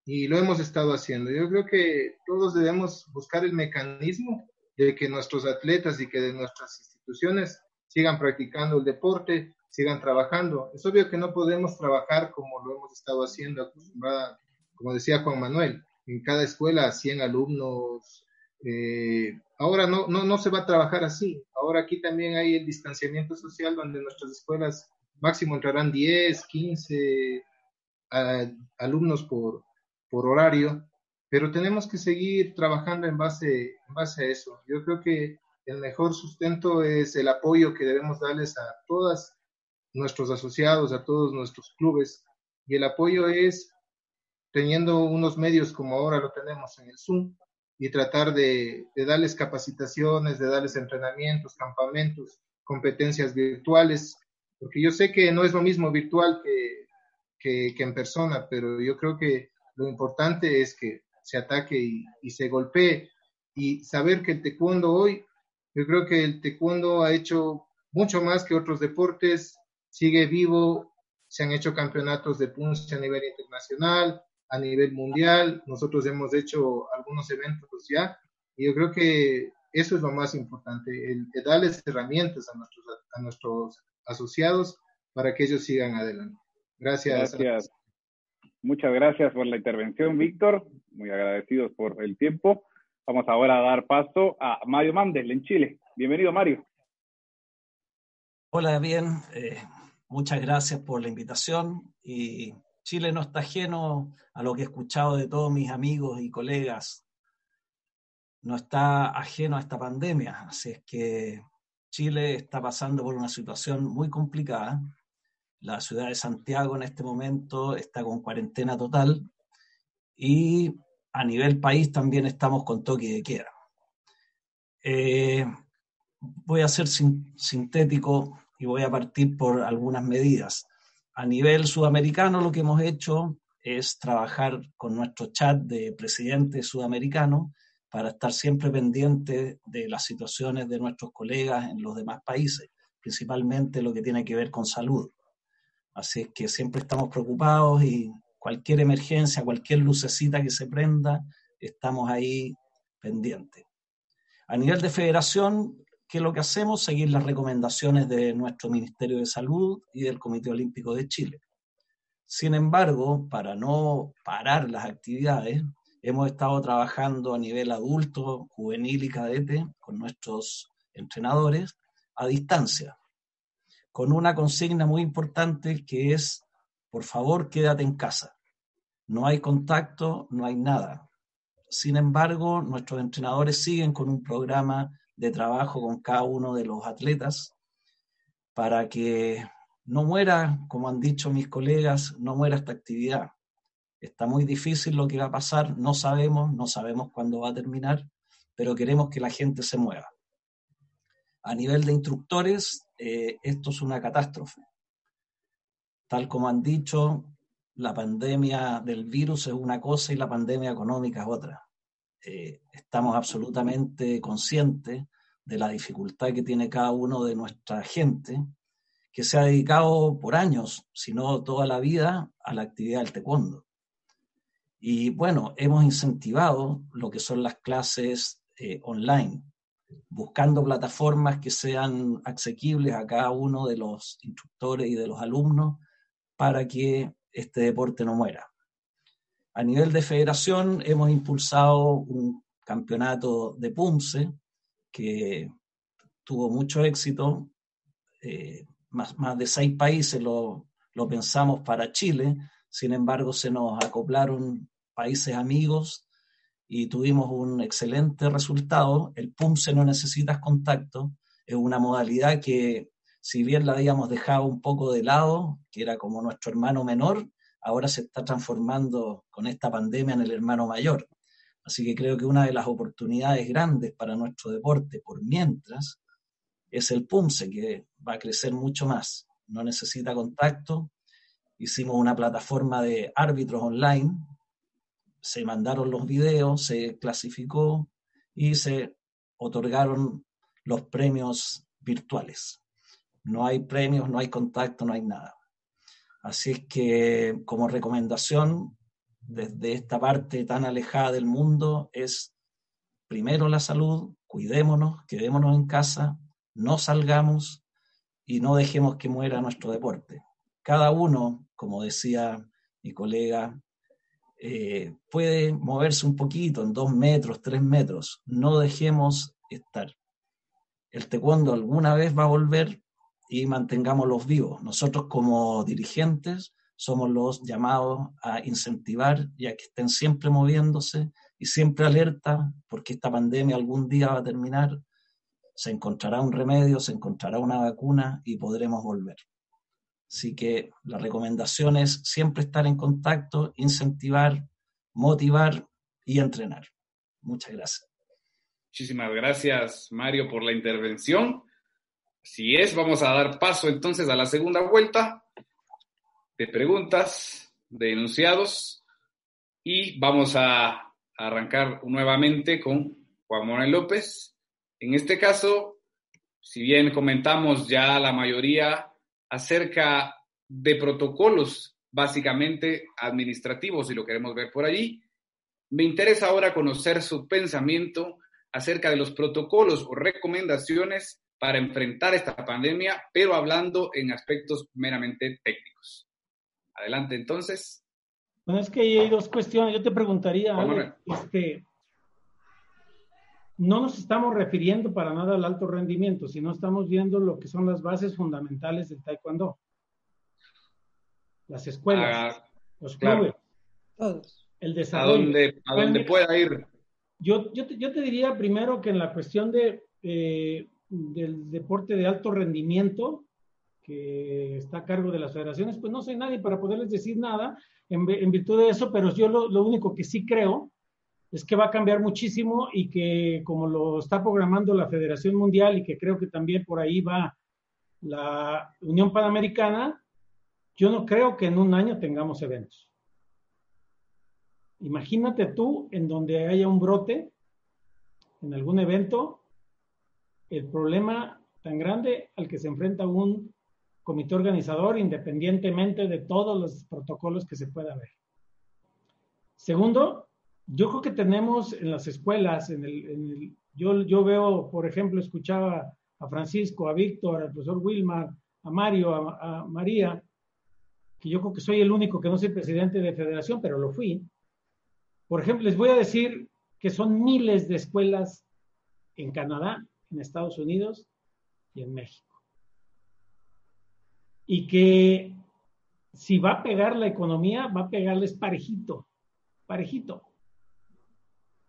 G: Y lo hemos estado haciendo. Yo creo que todos debemos buscar el mecanismo de que nuestros atletas y que de nuestras instituciones sigan practicando el deporte, sigan trabajando. Es obvio que no podemos trabajar como lo hemos estado haciendo acostumbrada, como decía Juan Manuel, en cada escuela 100 alumnos, eh, ahora no, no, no se va a trabajar así. Ahora aquí también hay el distanciamiento social donde nuestras escuelas máximo entrarán 10, 15 alumnos por, por horario, pero tenemos que seguir trabajando en base, en base a eso. Yo creo que el mejor sustento es el apoyo que debemos darles a todos nuestros asociados, a todos nuestros clubes, y el apoyo es teniendo unos medios como ahora lo tenemos en el Zoom, y tratar de, darles capacitaciones, de darles entrenamientos, campamentos, competencias virtuales, porque yo sé que no es lo mismo virtual que, que, en persona, pero yo creo que lo importante es que se ataque y, y, se golpee. Y saber que el taekwondo hoy, yo creo que el taekwondo ha hecho mucho más que otros deportes, sigue vivo, se han hecho campeonatos de punce a nivel internacional, a nivel mundial. Nosotros hemos hecho algunos eventos ya y yo creo que eso es lo más importante, el, darles herramientas a nuestros, a nuestros asociados para que ellos sigan adelante. Gracias.
B: Gracias. Muchas gracias por la intervención, Víctor. Muy agradecidos por el tiempo. Vamos ahora a dar paso a Mario Mandel en Chile. Bienvenido, Mario.
H: Hola, bien. Eh, muchas gracias por la invitación y Chile no está ajeno a lo que he escuchado de todos mis amigos y colegas. No está ajeno a esta pandemia. Así es que Chile está pasando por una situación muy complicada. La ciudad de Santiago en este momento está con cuarentena total y a nivel país también estamos con toque de queda. Eh, voy a ser sintético y voy a partir por algunas medidas. A nivel sudamericano lo que hemos hecho es trabajar con nuestro chat de presidente sudamericano para estar siempre pendiente de las situaciones de nuestros colegas en los demás países, principalmente lo que tiene que ver con salud. Así es que siempre estamos preocupados y cualquier emergencia, cualquier lucecita que se prenda, estamos ahí pendientes. A nivel de federación, ¿Qué es lo que hacemos? Seguir las recomendaciones de nuestro Ministerio de Salud y del Comité Olímpico de Chile. Sin embargo, para no parar las actividades, hemos estado trabajando a nivel adulto, juvenil y cadete con nuestros entrenadores a distancia, con una consigna muy importante que es, por favor, quédate en casa. No hay contacto, no hay nada. Sin embargo, nuestros entrenadores siguen con un programa de trabajo con cada uno de los atletas para que no muera, como han dicho mis colegas, no muera esta actividad. Está muy difícil lo que va a pasar, no sabemos, no sabemos cuándo va a terminar, pero queremos que la gente se mueva. A nivel de instructores, eh, esto es una catástrofe. Tal como han dicho, la pandemia del virus es una cosa y la pandemia económica es otra. Eh, estamos absolutamente conscientes de la dificultad que tiene cada uno de nuestra gente, que se ha dedicado por años, si no toda la vida, a la actividad del taekwondo. Y bueno, hemos incentivado lo que son las clases eh, online. buscando plataformas que sean asequibles a cada uno de los instructores y de los alumnos para que este deporte no muera. A nivel de federación hemos impulsado un campeonato de PUMSE que tuvo mucho éxito. Eh, más, de seis países lo, lo pensamos para Chile, sin embargo se nos acoplaron países amigos y tuvimos un excelente resultado. El PUMSE no necesitas contacto, es una modalidad que si bien la habíamos dejado un poco de lado, que era como nuestro hermano menor, ahora se está transformando con esta pandemia en el hermano mayor. Así que creo que una de las oportunidades grandes para nuestro deporte por mientras es el PUMSE, que va a crecer mucho más. No necesita contacto. Hicimos una plataforma de árbitros online se mandaron los videos, se clasificó y se otorgaron los premios virtuales. No hay premios, no hay contacto, no hay nada. Así que como recomendación desde esta parte tan alejada del mundo es primero la salud, cuidémonos, quedémonos en casa, no salgamos y no dejemos que muera nuestro deporte. Cada uno, como decía mi colega eh, puede moverse un poquito, en dos metros, tres metros. No dejemos estar. El taekwondo alguna vez va a volver y mantengámoslos vivos. Nosotros como dirigentes somos los llamados a incentivar y a que estén siempre moviéndose y siempre alerta, porque esta pandemia algún día va a terminar, se encontrará un remedio, se encontrará una vacuna y podremos volver. Así que la recomendación es siempre estar en contacto, incentivar, motivar y entrenar. Muchas gracias.
B: Muchísimas gracias, Mario, por la intervención. Si es, vamos a dar paso entonces a la segunda vuelta de preguntas, de enunciados, y vamos a arrancar nuevamente con Juan Manuel López. En este caso, si bien comentamos ya la mayoría acerca de protocolos básicamente administrativos, si lo queremos ver por allí. Me interesa ahora conocer su pensamiento acerca de los protocolos o recomendaciones para enfrentar esta pandemia, pero hablando en aspectos meramente técnicos. Adelante entonces.
A: Bueno, es que hay dos cuestiones. Yo te preguntaría, este, no nos estamos refiriendo para nada al alto rendimiento, sino estamos viendo lo que son las bases fundamentales del taekwondo. Las escuelas, ah, los clubes, todos. El desarrollo.
B: A donde, a donde pueda ir.
A: Yo, yo, te, yo, te, diría primero que en la cuestión de, eh, del deporte de alto rendimiento, que está a cargo de las federaciones, pues no soy nadie para poderles decir nada en, virtud de eso, pero yo lo, lo único que sí creo es que va a cambiar muchísimo y que como lo está programando la Federación Mundial y que creo que también por ahí va la Unión Panamericana, yo no creo que en un año tengamos eventos. Imagínate tú en donde haya un brote, en algún evento, el problema tan grande al que se enfrenta un comité organizador independientemente de todos los protocolos que se pueda ver. Segundo, yo creo que tenemos en las escuelas, en el, yo, yo veo, por ejemplo, escuchaba a Francisco, a Víctor, al profesor Wilmar, a Mario, a, María, que yo creo que soy el único que no soy presidente de federación, pero lo fui. Por ejemplo, les voy a decir que son miles de escuelas en Canadá, en Estados Unidos y en México. Y que si va a pegar la economía, va a pegarles parejito, parejito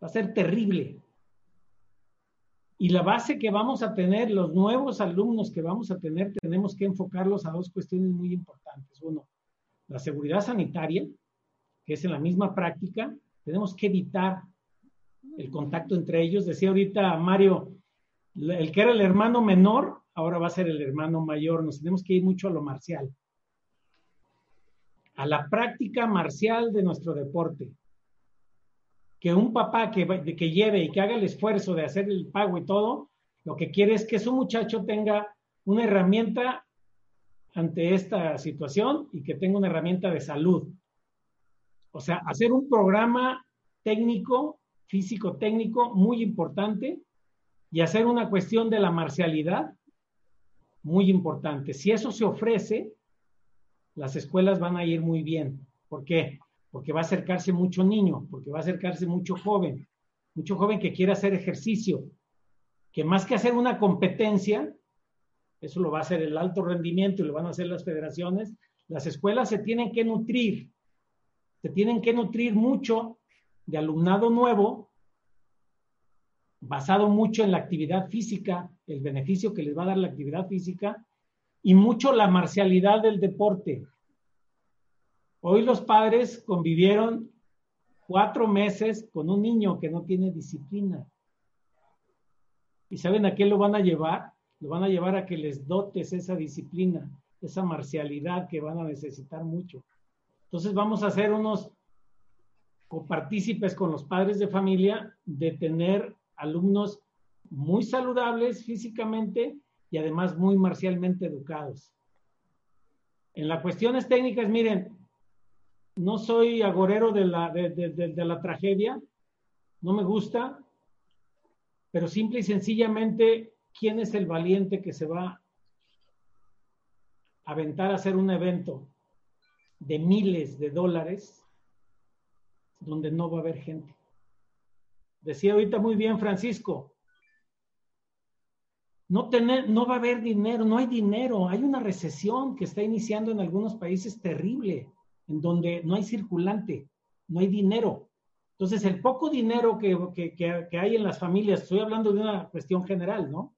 A: va a ser terrible. Y la base que vamos a tener, los nuevos alumnos que vamos a tener, tenemos que enfocarlos a dos cuestiones muy importantes. Uno, la seguridad sanitaria, que es en la misma práctica. Tenemos que evitar el contacto entre ellos. Decía ahorita Mario, el que era el hermano menor, ahora va a ser el hermano mayor. Nos tenemos que ir mucho a lo marcial, a la práctica marcial de nuestro deporte que un papá que, que lleve y que haga el esfuerzo de hacer el pago y todo, lo que quiere es que su muchacho tenga una herramienta ante esta situación y que tenga una herramienta de salud. O sea, hacer un programa técnico, físico técnico muy importante y hacer una cuestión de la marcialidad muy importante. Si eso se ofrece, las escuelas van a ir muy bien. ¿Por qué? Porque va a acercarse mucho niño, porque va a acercarse mucho joven, mucho joven que quiere hacer ejercicio, que más que hacer una competencia, eso lo va a hacer el alto rendimiento y lo van a hacer las federaciones, las escuelas se tienen que nutrir, se tienen que nutrir mucho de alumnado nuevo, basado mucho en la actividad física, el beneficio que les va a dar la actividad física, y mucho la marcialidad del deporte. Hoy los padres convivieron cuatro meses con un niño que no tiene disciplina. ¿Y saben a qué lo van a llevar? Lo van a llevar a que les dotes esa disciplina, esa marcialidad que van a necesitar mucho. Entonces vamos a hacer unos copartícipes con los padres de familia de tener alumnos muy saludables físicamente y además muy marcialmente educados. En las cuestiones técnicas, miren, no soy agorero de la, de, la tragedia, no me gusta, pero simple y sencillamente, ¿quién es el valiente que se va a aventar a hacer un evento de miles de dólares donde no va a haber gente? Decía ahorita muy bien Francisco, no, tener, no va a haber dinero, no hay dinero, hay una recesión que está iniciando en algunos países terrible, en donde no hay circulante, no hay dinero. Entonces, el poco dinero que, que, hay en las familias, estoy hablando de una cuestión general, ¿no?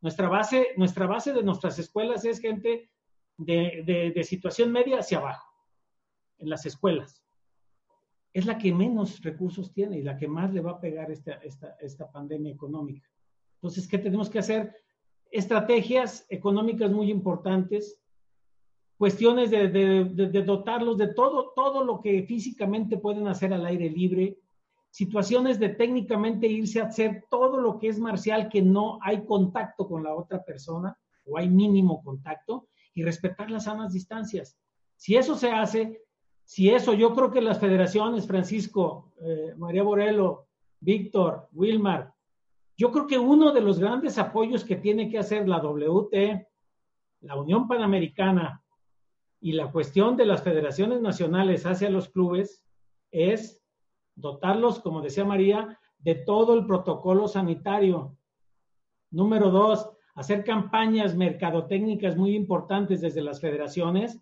A: Nuestra base, nuestra base de nuestras escuelas es gente de, de, situación media hacia abajo, en las escuelas. Es la que menos recursos tiene y la que más le va a pegar esta, esta, esta pandemia económica. Entonces, ¿qué tenemos que hacer? Estrategias económicas muy importantes, cuestiones de, dotarlos de todo, todo lo que físicamente pueden hacer al aire libre, situaciones de técnicamente irse a hacer todo lo que es marcial, que no hay contacto con la otra persona o hay mínimo contacto y respetar las sanas distancias. Si eso se hace, si eso, yo creo que las federaciones, Francisco, eh, María Borelo, Víctor, Wilmar, yo creo que uno de los grandes apoyos que tiene que hacer la WT, la Unión Panamericana y la cuestión de las federaciones nacionales hacia los clubes es dotarlos, como decía María, de todo el protocolo sanitario. Número dos, hacer campañas mercadotécnicas muy importantes desde las federaciones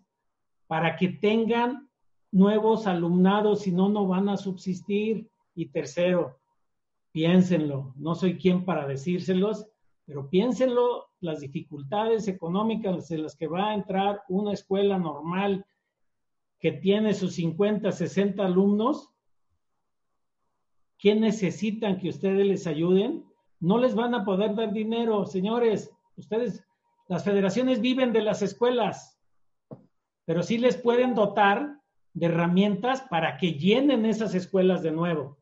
A: para que tengan nuevos alumnados, si no, no van a subsistir. Y tercero, piénsenlo, no soy quien para decírselos, pero piénsenlo las dificultades económicas en las que va a entrar una escuela normal que tiene sus 50, 60 alumnos, ¿qué necesitan que ustedes les ayuden? No les van a poder dar dinero, señores. Ustedes, las federaciones viven de las escuelas, pero sí les pueden dotar de herramientas para que llenen esas escuelas de nuevo.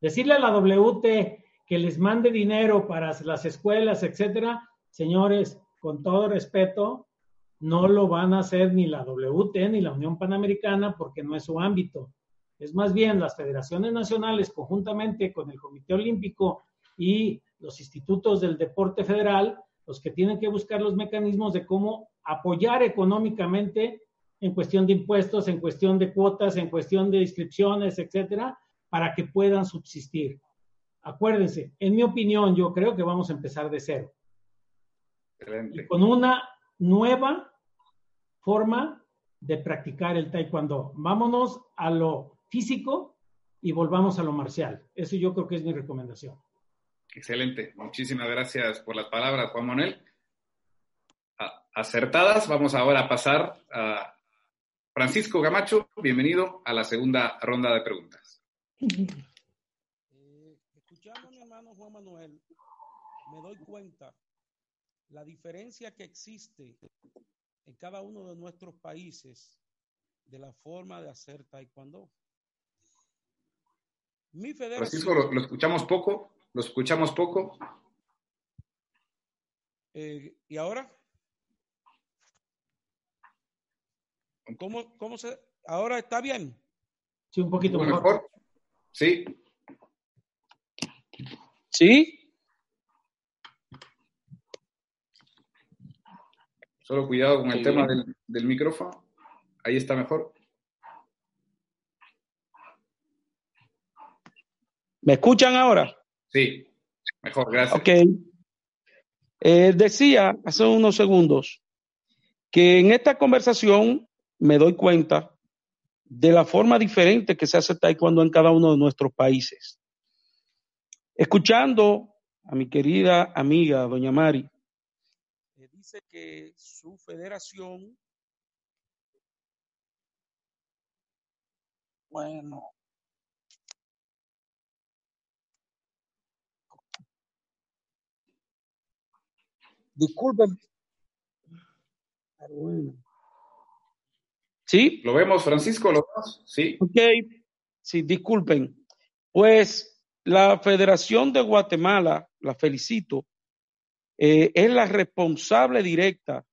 A: Decirle a la WT que les mande dinero para las escuelas, etcétera, señores, con todo respeto, no lo van a hacer ni la WT ni la Unión Panamericana porque no es su ámbito. Es más bien las federaciones nacionales conjuntamente con el Comité Olímpico y los institutos del deporte federal los que tienen que buscar los mecanismos de cómo apoyar económicamente en cuestión de impuestos, en cuestión de cuotas, en cuestión de inscripciones, etcétera, para que puedan subsistir. Acuérdense, en mi opinión, yo creo que vamos a empezar de cero. Y con una nueva forma de practicar el taekwondo. Vámonos a lo físico y volvamos a lo marcial. Eso yo creo que es mi recomendación.
B: Excelente. Muchísimas gracias por las palabras, Juan Manuel. Acertadas. Vamos ahora a pasar a Francisco Gamacho. Bienvenido a la segunda ronda de preguntas.
D: Eh, escuchando a mi hermano Juan Manuel, me doy cuenta la diferencia que existe en cada uno de nuestros países de la forma de hacer taekwondo.
B: Mi federación, Francisco, lo, escuchamos poco, lo escuchamos poco.
D: Eh, ¿Y ahora? ¿Cómo, cómo se.? ¿Ahora está bien?
A: Sí, un poquito mejor. mejor.
B: Sí.
D: ¿Sí?
I: Solo cuidado con el tema del, del micrófono. Ahí está mejor.
D: ¿Me escuchan ahora?
I: Sí, mejor, gracias.
D: Ok. Eh, decía hace unos segundos que en esta conversación me doy cuenta de la forma diferente que se hace taekwondo en cada uno de nuestros países. Escuchando a mi querida amiga, doña Mari, me dice que su federación, bueno, disculpen. Bueno. ¿Sí?
I: ¿Lo vemos, Francisco? ¿Lo vemos? Sí.
D: Ok. Sí, disculpen. Pues la Federación de Guatemala, la felicito, eh, es la responsable directa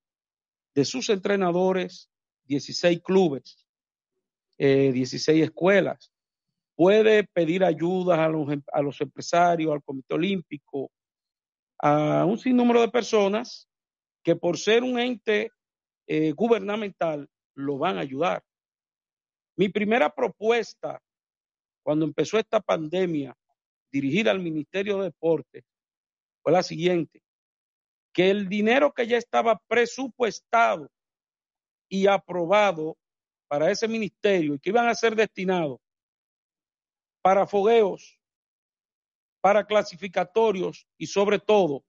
D: de sus entrenadores, 16 clubes, eh, 16 escuelas. Puede pedir ayuda a los, a los empresarios, al Comité Olímpico, a un sinnúmero de personas que por ser un ente eh, gubernamental lo van a ayudar. Mi primera propuesta cuando empezó esta pandemia dirigida al Ministerio de Deportes fue la siguiente, que el dinero que ya estaba presupuestado y aprobado para ese ministerio y que iban a ser destinados para fogueos, para clasificatorios y sobre todo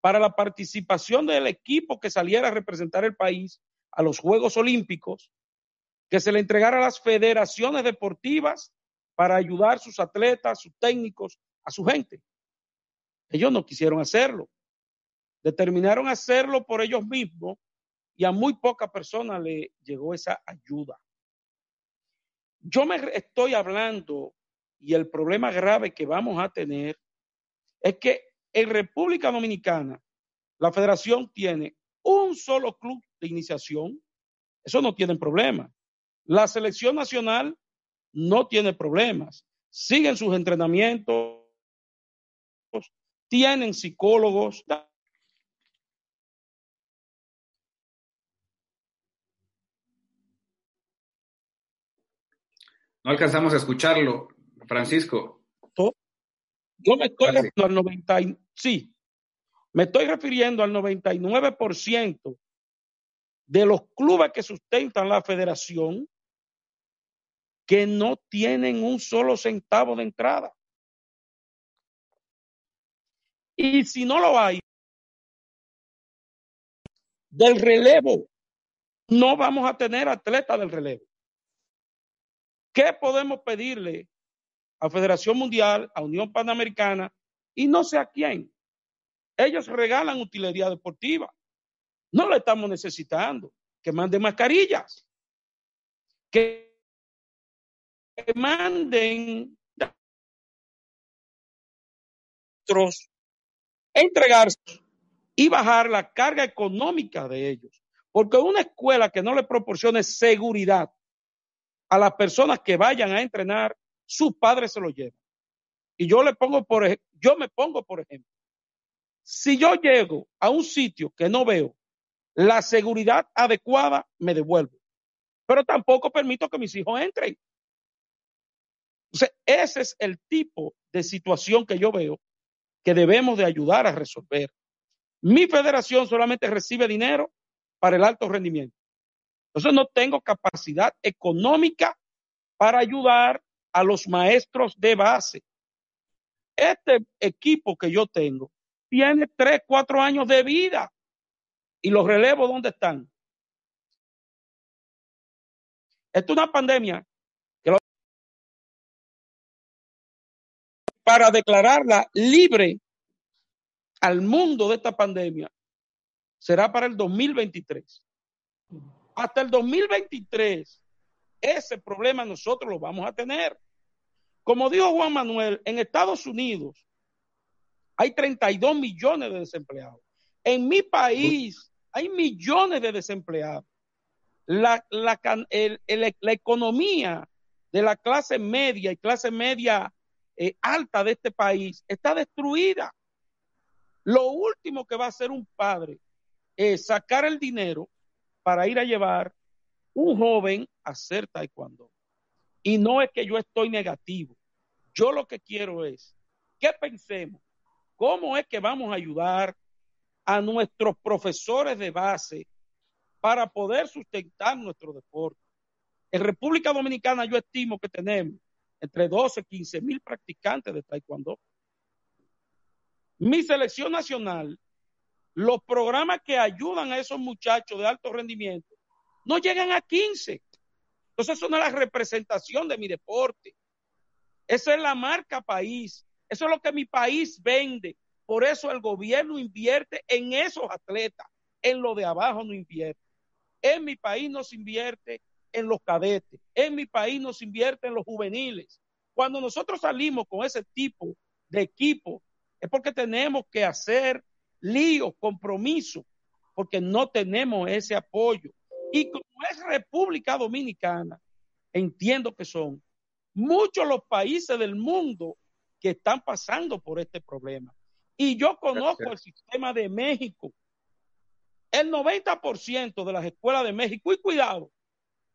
D: para la participación del equipo que saliera a representar el país a los Juegos Olímpicos, que se le entregara a las federaciones deportivas para ayudar a sus atletas, sus técnicos, a su gente. Ellos no quisieron hacerlo. Determinaron hacerlo por ellos mismos y a muy pocas personas le llegó esa ayuda. Yo me estoy hablando y el problema grave que vamos a tener es que en República Dominicana la federación tiene un solo club de iniciación. Eso no tiene problema. La selección nacional no tiene problemas. Siguen sus entrenamientos, tienen psicólogos.
I: No alcanzamos a escucharlo, Francisco.
D: Yo me estoy refiriendo al 90, sí, me estoy refiriendo al 99% de los clubes que sustentan la federación que no tienen un solo centavo de entrada. Y si no lo hay, del relevo, no vamos a tener atletas del relevo. ¿Qué podemos pedirle a Federación Mundial, a Unión Panamericana y no sé a quién? Ellos regalan utilería deportiva. No lo estamos necesitando. Que manden mascarillas. Que manden entregarse y bajar la carga económica de ellos. Porque una escuela que no le proporcione seguridad a las personas que vayan a entrenar, sus padres se lo llevan. Y yo le pongo por yo me pongo por ejemplo. Si yo llego a un sitio que no veo la seguridad adecuada, me devuelvo. Pero tampoco permito que mis hijos entren. Ese es el tipo de situación que yo veo que debemos de ayudar a resolver. Mi federación solamente recibe dinero para el alto rendimiento. Entonces no tengo capacidad económica para ayudar a los maestros de base. Este equipo que yo tengo tiene tres, cuatro años de vida. ¿Y los relevos dónde están? Esto es una pandemia que lo... para declararla libre al mundo de esta pandemia será para el 2023. Hasta el 2023, ese problema nosotros lo vamos a tener. Como dijo Juan Manuel, en Estados Unidos hay 32 millones de desempleados. En mi país hay millones de desempleados. La, la, la economía de la clase media y clase media eh, alta de este país está destruida. Lo último que va a hacer un padre es sacar el dinero para ir a llevar un joven a hacer taekwondo. Y no es que yo estoy negativo. Yo lo que quiero es que pensemos cómo es que vamos a ayudar a nuestros profesores de base para poder sustentar nuestro deporte. En República Dominicana yo estimo que tenemos entre 12 y 15 mil practicantes de taekwondo. Mi selección nacional, los programas que ayudan a esos muchachos de alto rendimiento, no llegan a 15. Entonces eso no es la representación de mi deporte. Esa es la marca país. Eso es lo que mi país vende. Por eso el gobierno invierte en esos atletas. En lo de abajo no invierte. En mi país no se invierte en los cadetes. En mi país no se invierte en los juveniles. Cuando nosotros salimos con ese tipo de equipo, es porque tenemos que hacer líos, compromisos, porque no tenemos ese apoyo. Y como es República Dominicana, entiendo que son muchos los países del mundo que están pasando por este problema. Y yo conozco el sistema de México. El 90% de las escuelas de México, y cuidado,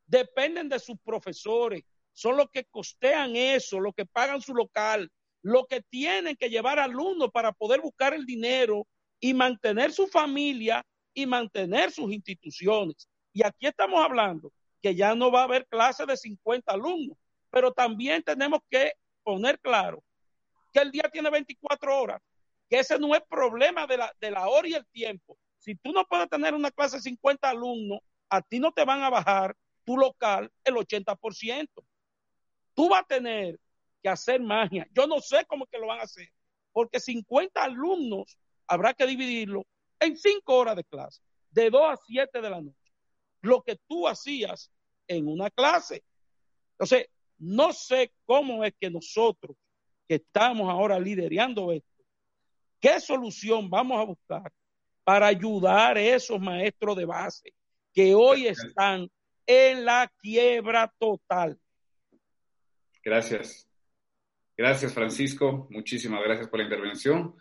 D: dependen de sus profesores, son los que costean eso, los que pagan su local, los que tienen que llevar alumnos para poder buscar el dinero y mantener su familia y mantener sus instituciones. Y aquí estamos hablando que ya no va a haber clases de 50 alumnos, pero también tenemos que poner claro que el día tiene 24 horas, que ese no es problema de la, de la hora y el tiempo. Si tú no puedes tener una clase de 50 alumnos, a ti no te van a bajar tu local el 80%. Tú vas a tener que hacer magia. Yo no sé cómo que lo van a hacer, porque 50 alumnos habrá que dividirlo en 5 horas de clase, de 2 a 7 de la noche. Lo que tú hacías en una clase. Entonces, no sé cómo es que nosotros que estamos ahora liderando esto, qué solución vamos a buscar para ayudar a esos maestros de base que hoy están en la quiebra total.
I: Gracias. Gracias, Francisco. Muchísimas gracias por la intervención.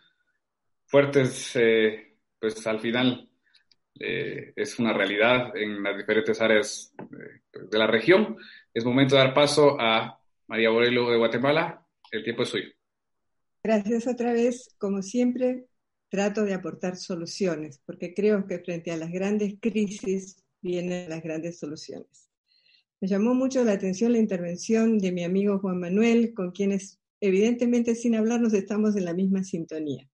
I: Fuertes, eh, pues al final eh, es una realidad en las diferentes áreas eh, de la región. Es momento de dar paso a María Borelo de Guatemala. El tiempo es suyo.
E: Gracias otra vez. Como siempre, trato de aportar soluciones, porque creo que frente a las grandes crisis vienen las grandes soluciones. Me llamó mucho la atención la intervención de mi amigo Juan Manuel, con quienes evidentemente sin hablarnos estamos en la misma sintonía.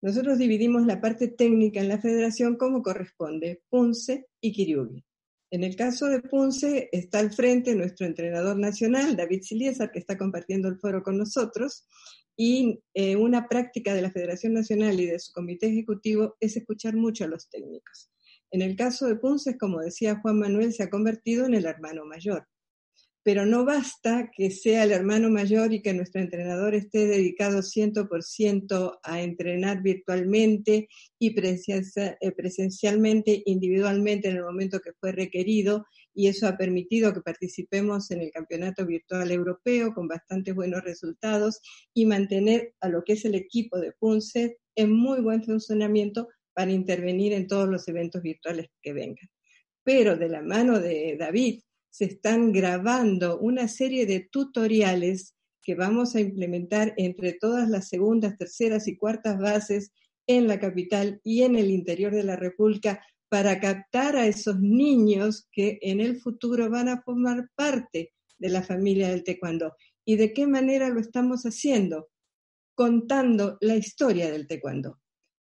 E: Nosotros dividimos la parte técnica en la federación como corresponde, Punce y Kiriubi. En el caso de Punce está al frente nuestro entrenador nacional, David Siliesar, que está compartiendo el foro con nosotros, y eh, una práctica de la Federación Nacional y de su comité ejecutivo es escuchar mucho a los técnicos. En el caso de Punce, como decía Juan Manuel, se ha convertido en el hermano mayor pero no basta que sea el hermano mayor y que nuestro entrenador esté dedicado 100% a entrenar virtualmente y eh, presencialmente, individualmente en el momento que fue requerido, y eso ha permitido que participemos en el Campeonato Virtual Europeo con bastantes buenos resultados y mantener a lo que es el equipo de Punce en muy buen funcionamiento para intervenir en todos los eventos virtuales que vengan. Pero de la mano de David, se están grabando una serie de tutoriales que vamos a implementar entre todas las segundas, terceras y cuartas bases en la capital y en el interior de la República para captar a esos niños que en el futuro van a formar parte de la familia del taekwondo. ¿Y de qué manera lo estamos haciendo? Contando la historia del taekwondo.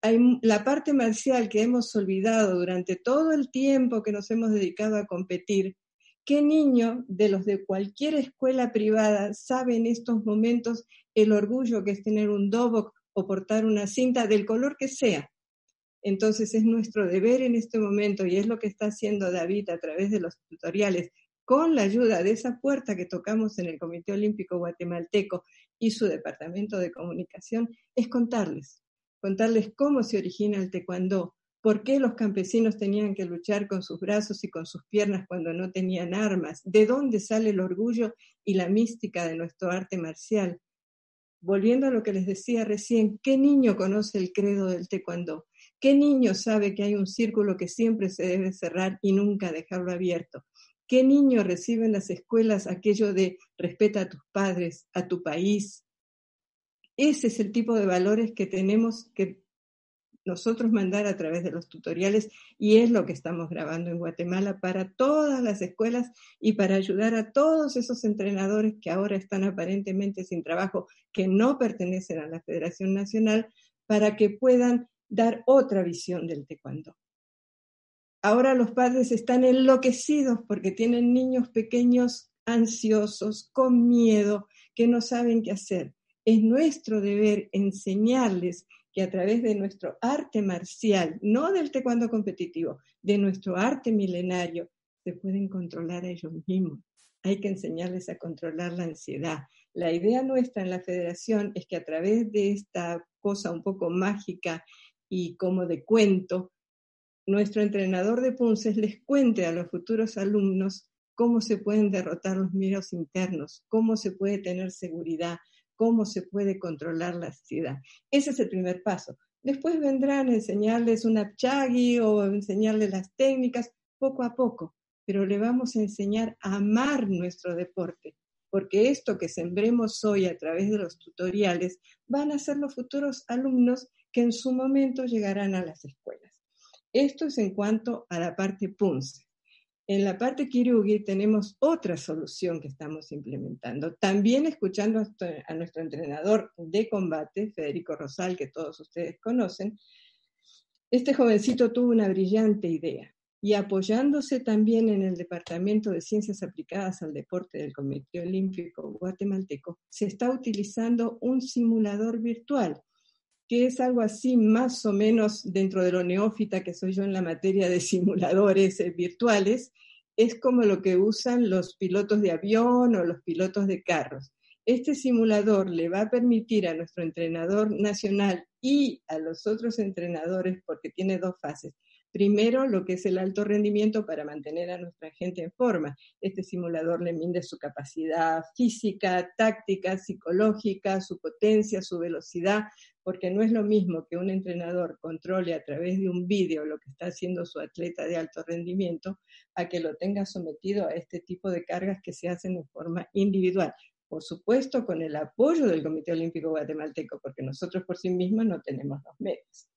E: Hay la parte marcial que hemos olvidado durante todo el tiempo que nos hemos dedicado a competir, ¿Qué niño de los de cualquier escuela privada sabe en estos momentos el orgullo que es tener un dobok o portar una cinta del color que sea? Entonces es nuestro deber en este momento y es lo que está haciendo David a través de los tutoriales con la ayuda de esa puerta que tocamos en el Comité Olímpico Guatemalteco y su departamento de comunicación, es contarles, contarles cómo se origina el taekwondo, ¿Por qué los campesinos tenían que luchar con sus brazos y con sus piernas cuando no tenían armas? ¿De dónde sale el orgullo y la mística de nuestro arte marcial? Volviendo a lo que les decía recién, ¿qué niño conoce el credo del taekwondo? ¿Qué niño sabe que hay un círculo que siempre se debe cerrar y nunca dejarlo abierto? ¿Qué niño recibe en las escuelas aquello de respeta a tus padres, a tu país? Ese es el tipo de valores que tenemos que nosotros mandar a través de los tutoriales y es lo que estamos grabando en Guatemala para todas las escuelas y para ayudar a todos esos entrenadores que ahora están aparentemente sin trabajo, que no pertenecen a la Federación Nacional, para que puedan dar otra visión del taekwondo. Ahora los padres están enloquecidos porque tienen niños pequeños ansiosos, con miedo, que no saben qué hacer. Es nuestro deber enseñarles que a través de nuestro arte marcial, no del taekwondo competitivo, de nuestro arte milenario, se pueden controlar a ellos mismos. Hay que enseñarles a controlar la ansiedad. La idea nuestra en la federación es que a través de esta cosa un poco mágica y como de cuento, nuestro entrenador de punces les cuente a los futuros alumnos cómo se pueden derrotar los miedos internos, cómo se puede tener seguridad, cómo se puede controlar la ansiedad. Ese es el primer paso. Después vendrán a enseñarles una chagui o enseñarles las técnicas poco a poco, pero le vamos a enseñar a amar nuestro deporte, porque esto que sembremos hoy a través de los tutoriales van a ser los futuros alumnos que en su momento llegarán a las escuelas. Esto es en cuanto a la parte PUNCE. En la parte Kirugi tenemos otra solución que estamos implementando. También escuchando a nuestro entrenador de combate, Federico Rosal, que todos ustedes conocen, este jovencito tuvo una brillante idea y apoyándose también en el Departamento de Ciencias Aplicadas al Deporte del Comité Olímpico Guatemalteco, se está utilizando un simulador virtual que es algo así más o menos dentro de lo neófita que soy yo en la materia de simuladores eh, virtuales, es como lo que usan los pilotos de avión o los pilotos de carros. Este simulador le va a permitir a nuestro entrenador nacional y a los otros entrenadores, porque tiene dos fases, Primero, lo que es el alto rendimiento para mantener a nuestra gente en forma. Este simulador le mide su capacidad física, táctica, psicológica, su potencia, su velocidad, porque no es lo mismo que un entrenador controle a través de un vídeo lo que está haciendo su atleta de alto rendimiento, a que lo tenga sometido a este tipo de cargas que se hacen de forma individual. Por supuesto, con el apoyo del Comité Olímpico Guatemalteco, porque nosotros por sí mismos no tenemos los medios.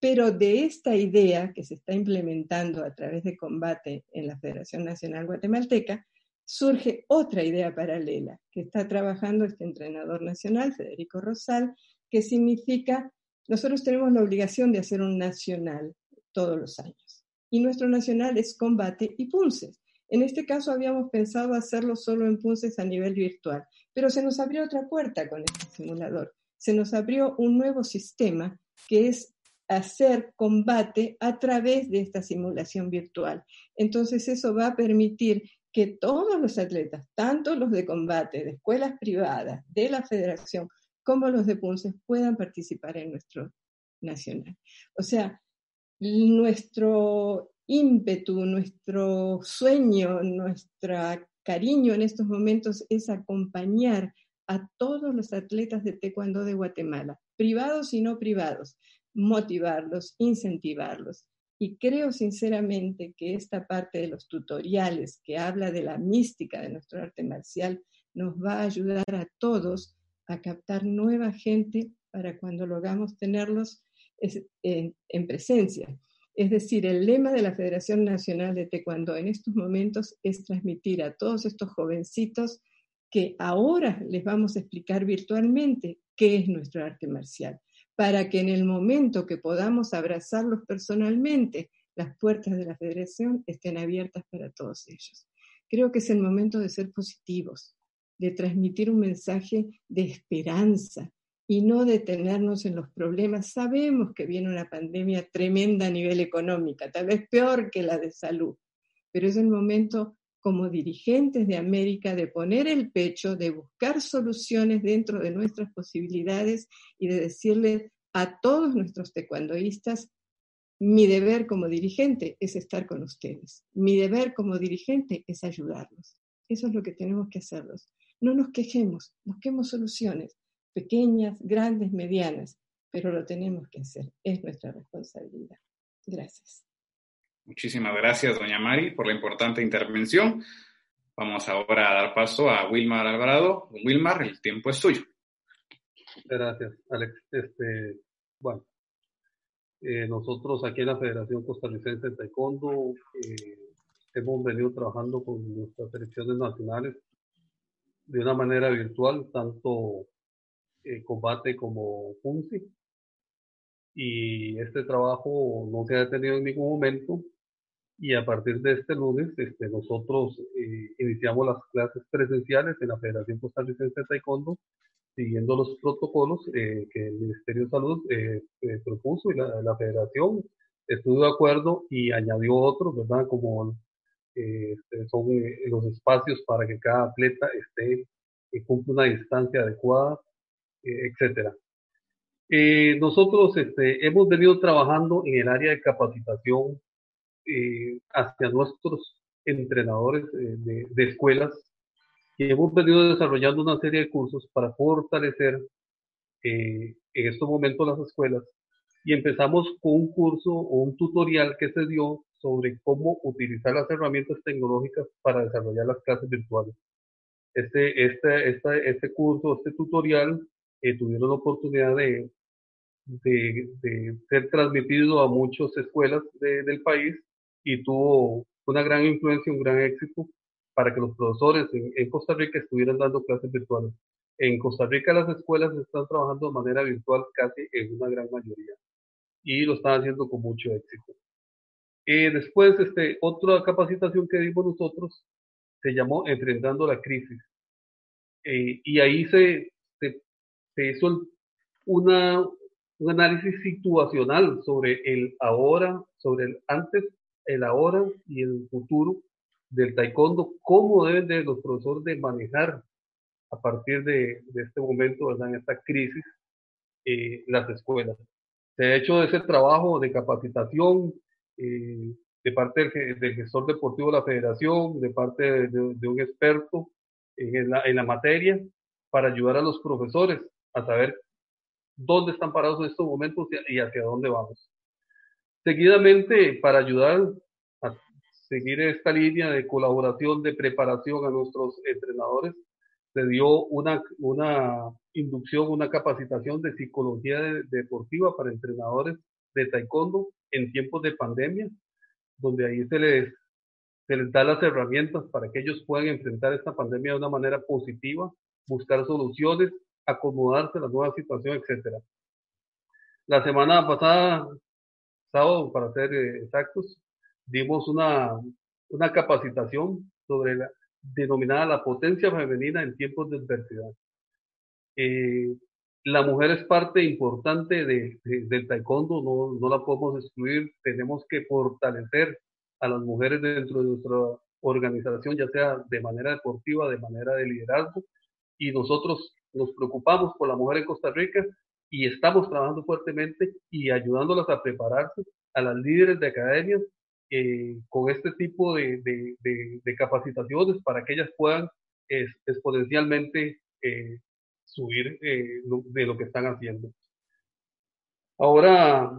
E: Pero de esta idea que se está implementando a través de combate en la Federación Nacional Guatemalteca, surge otra idea paralela que está trabajando este entrenador nacional, Federico Rosal, que significa, nosotros tenemos la obligación de hacer un nacional todos los años. Y nuestro nacional es combate y punces. En este caso habíamos pensado hacerlo solo en punces a nivel virtual, pero se nos abrió otra puerta con este simulador. Se nos abrió un nuevo sistema que es hacer combate a través de esta simulación virtual. Entonces eso va a permitir que todos los atletas, tanto los de combate, de escuelas privadas, de la federación, como los de punces, puedan participar en nuestro nacional. O sea, nuestro ímpetu, nuestro sueño, nuestro cariño en estos momentos es acompañar a todos los atletas de taekwondo de Guatemala, privados y no privados, motivarlos, incentivarlos. Y creo sinceramente que esta parte de los tutoriales que habla de la mística de nuestro arte marcial nos va a ayudar a todos a captar nueva gente para cuando logramos tenerlos en, presencia. Es decir, el lema de la Federación Nacional de Taekwondo en estos momentos es transmitir a todos estos jovencitos que ahora les vamos a explicar virtualmente qué es nuestro arte marcial para que en el momento que podamos abrazarlos personalmente, las puertas de la federación estén abiertas para todos ellos. Creo que es el momento de ser positivos, de transmitir un mensaje de esperanza y no detenernos en los problemas. Sabemos que viene una pandemia tremenda a nivel económico, tal vez peor que la de salud, pero es el momento como dirigentes de América de poner el pecho, de buscar soluciones dentro de nuestras posibilidades y de decirle a todos nuestros taekwondoístas, mi deber como dirigente es estar con ustedes, mi deber como dirigente es ayudarlos. Eso es lo que tenemos que hacerlos. No nos quejemos, busquemos soluciones, pequeñas, grandes, medianas, pero lo tenemos que hacer, es nuestra responsabilidad. Gracias.
I: Muchísimas gracias, doña Mari, por la importante intervención. Vamos ahora a dar paso a Wilmar Alvarado. Wilmar, el tiempo es suyo.
F: Gracias, Alex. Este, bueno, eh, nosotros aquí en la Federación Costarricense de Taekwondo eh, hemos venido trabajando con nuestras selecciones nacionales de una manera virtual, tanto eh, combate como FUNCI. Y este trabajo no se ha detenido en ningún momento y a partir de este lunes este, nosotros eh, iniciamos las clases presenciales en la Federación Costarricense de Taekwondo siguiendo los protocolos eh, que el Ministerio de Salud eh, propuso y la, la, Federación estuvo de acuerdo y añadió otros, ¿verdad? Como este, son los espacios para que cada atleta esté cumpla una distancia adecuada, etcétera. nosotros este, hemos venido trabajando en el área de capacitación eh, hacia nuestros entrenadores eh, de, escuelas y hemos venido desarrollando una serie de cursos para fortalecer eh, en estos momentos las escuelas y empezamos con un curso o un tutorial que se dio sobre cómo utilizar las herramientas tecnológicas para desarrollar las clases virtuales. Este, este, este, este curso, este tutorial, tuvieron la oportunidad de, de, ser transmitido a muchas escuelas de, del país y tuvo una gran influencia, un gran éxito para que los profesores en, Costa Rica estuvieran dando clases virtuales. En Costa Rica las escuelas están trabajando de manera virtual casi en una gran mayoría y lo están haciendo con mucho éxito. Eh, después, este, otra capacitación que dimos nosotros se llamó Enfrentando la Crisis. Eh, y ahí se, se, hizo una, un análisis situacional sobre el ahora, sobre el antes el ahora y el futuro del taekwondo, cómo deben de los profesores de manejar a partir de, este momento, ¿verdad? en esta crisis, eh, las escuelas. Se ha hecho ese trabajo de capacitación eh, de parte del, gestor deportivo de la federación, de parte de, un experto en la, en la materia, para ayudar a los profesores a saber dónde están parados en estos momentos y hacia dónde vamos. Seguidamente, para ayudar a seguir esta línea de colaboración, de preparación a nuestros entrenadores, se dio una, una inducción, una capacitación de psicología deportiva para entrenadores de taekwondo en tiempos de pandemia, donde ahí se les, se les da las herramientas para que ellos puedan enfrentar esta pandemia de una manera positiva, buscar soluciones, acomodarse a la nueva situación, etcétera. La semana pasada sábado, para ser eh, exactos, dimos una, una capacitación sobre la denominada la potencia femenina en tiempos de adversidad. Eh, la mujer es parte importante de, del taekwondo, no, no la podemos excluir, tenemos que fortalecer a las mujeres dentro de nuestra organización, ya sea de manera deportiva, de manera de liderazgo, y nosotros nos preocupamos por la mujer en Costa Rica y estamos trabajando fuertemente y ayudándolas a prepararse a las líderes de academias eh, con este tipo de, de, capacitaciones para que ellas puedan exponencialmente eh, subir eh, de lo que están haciendo. Ahora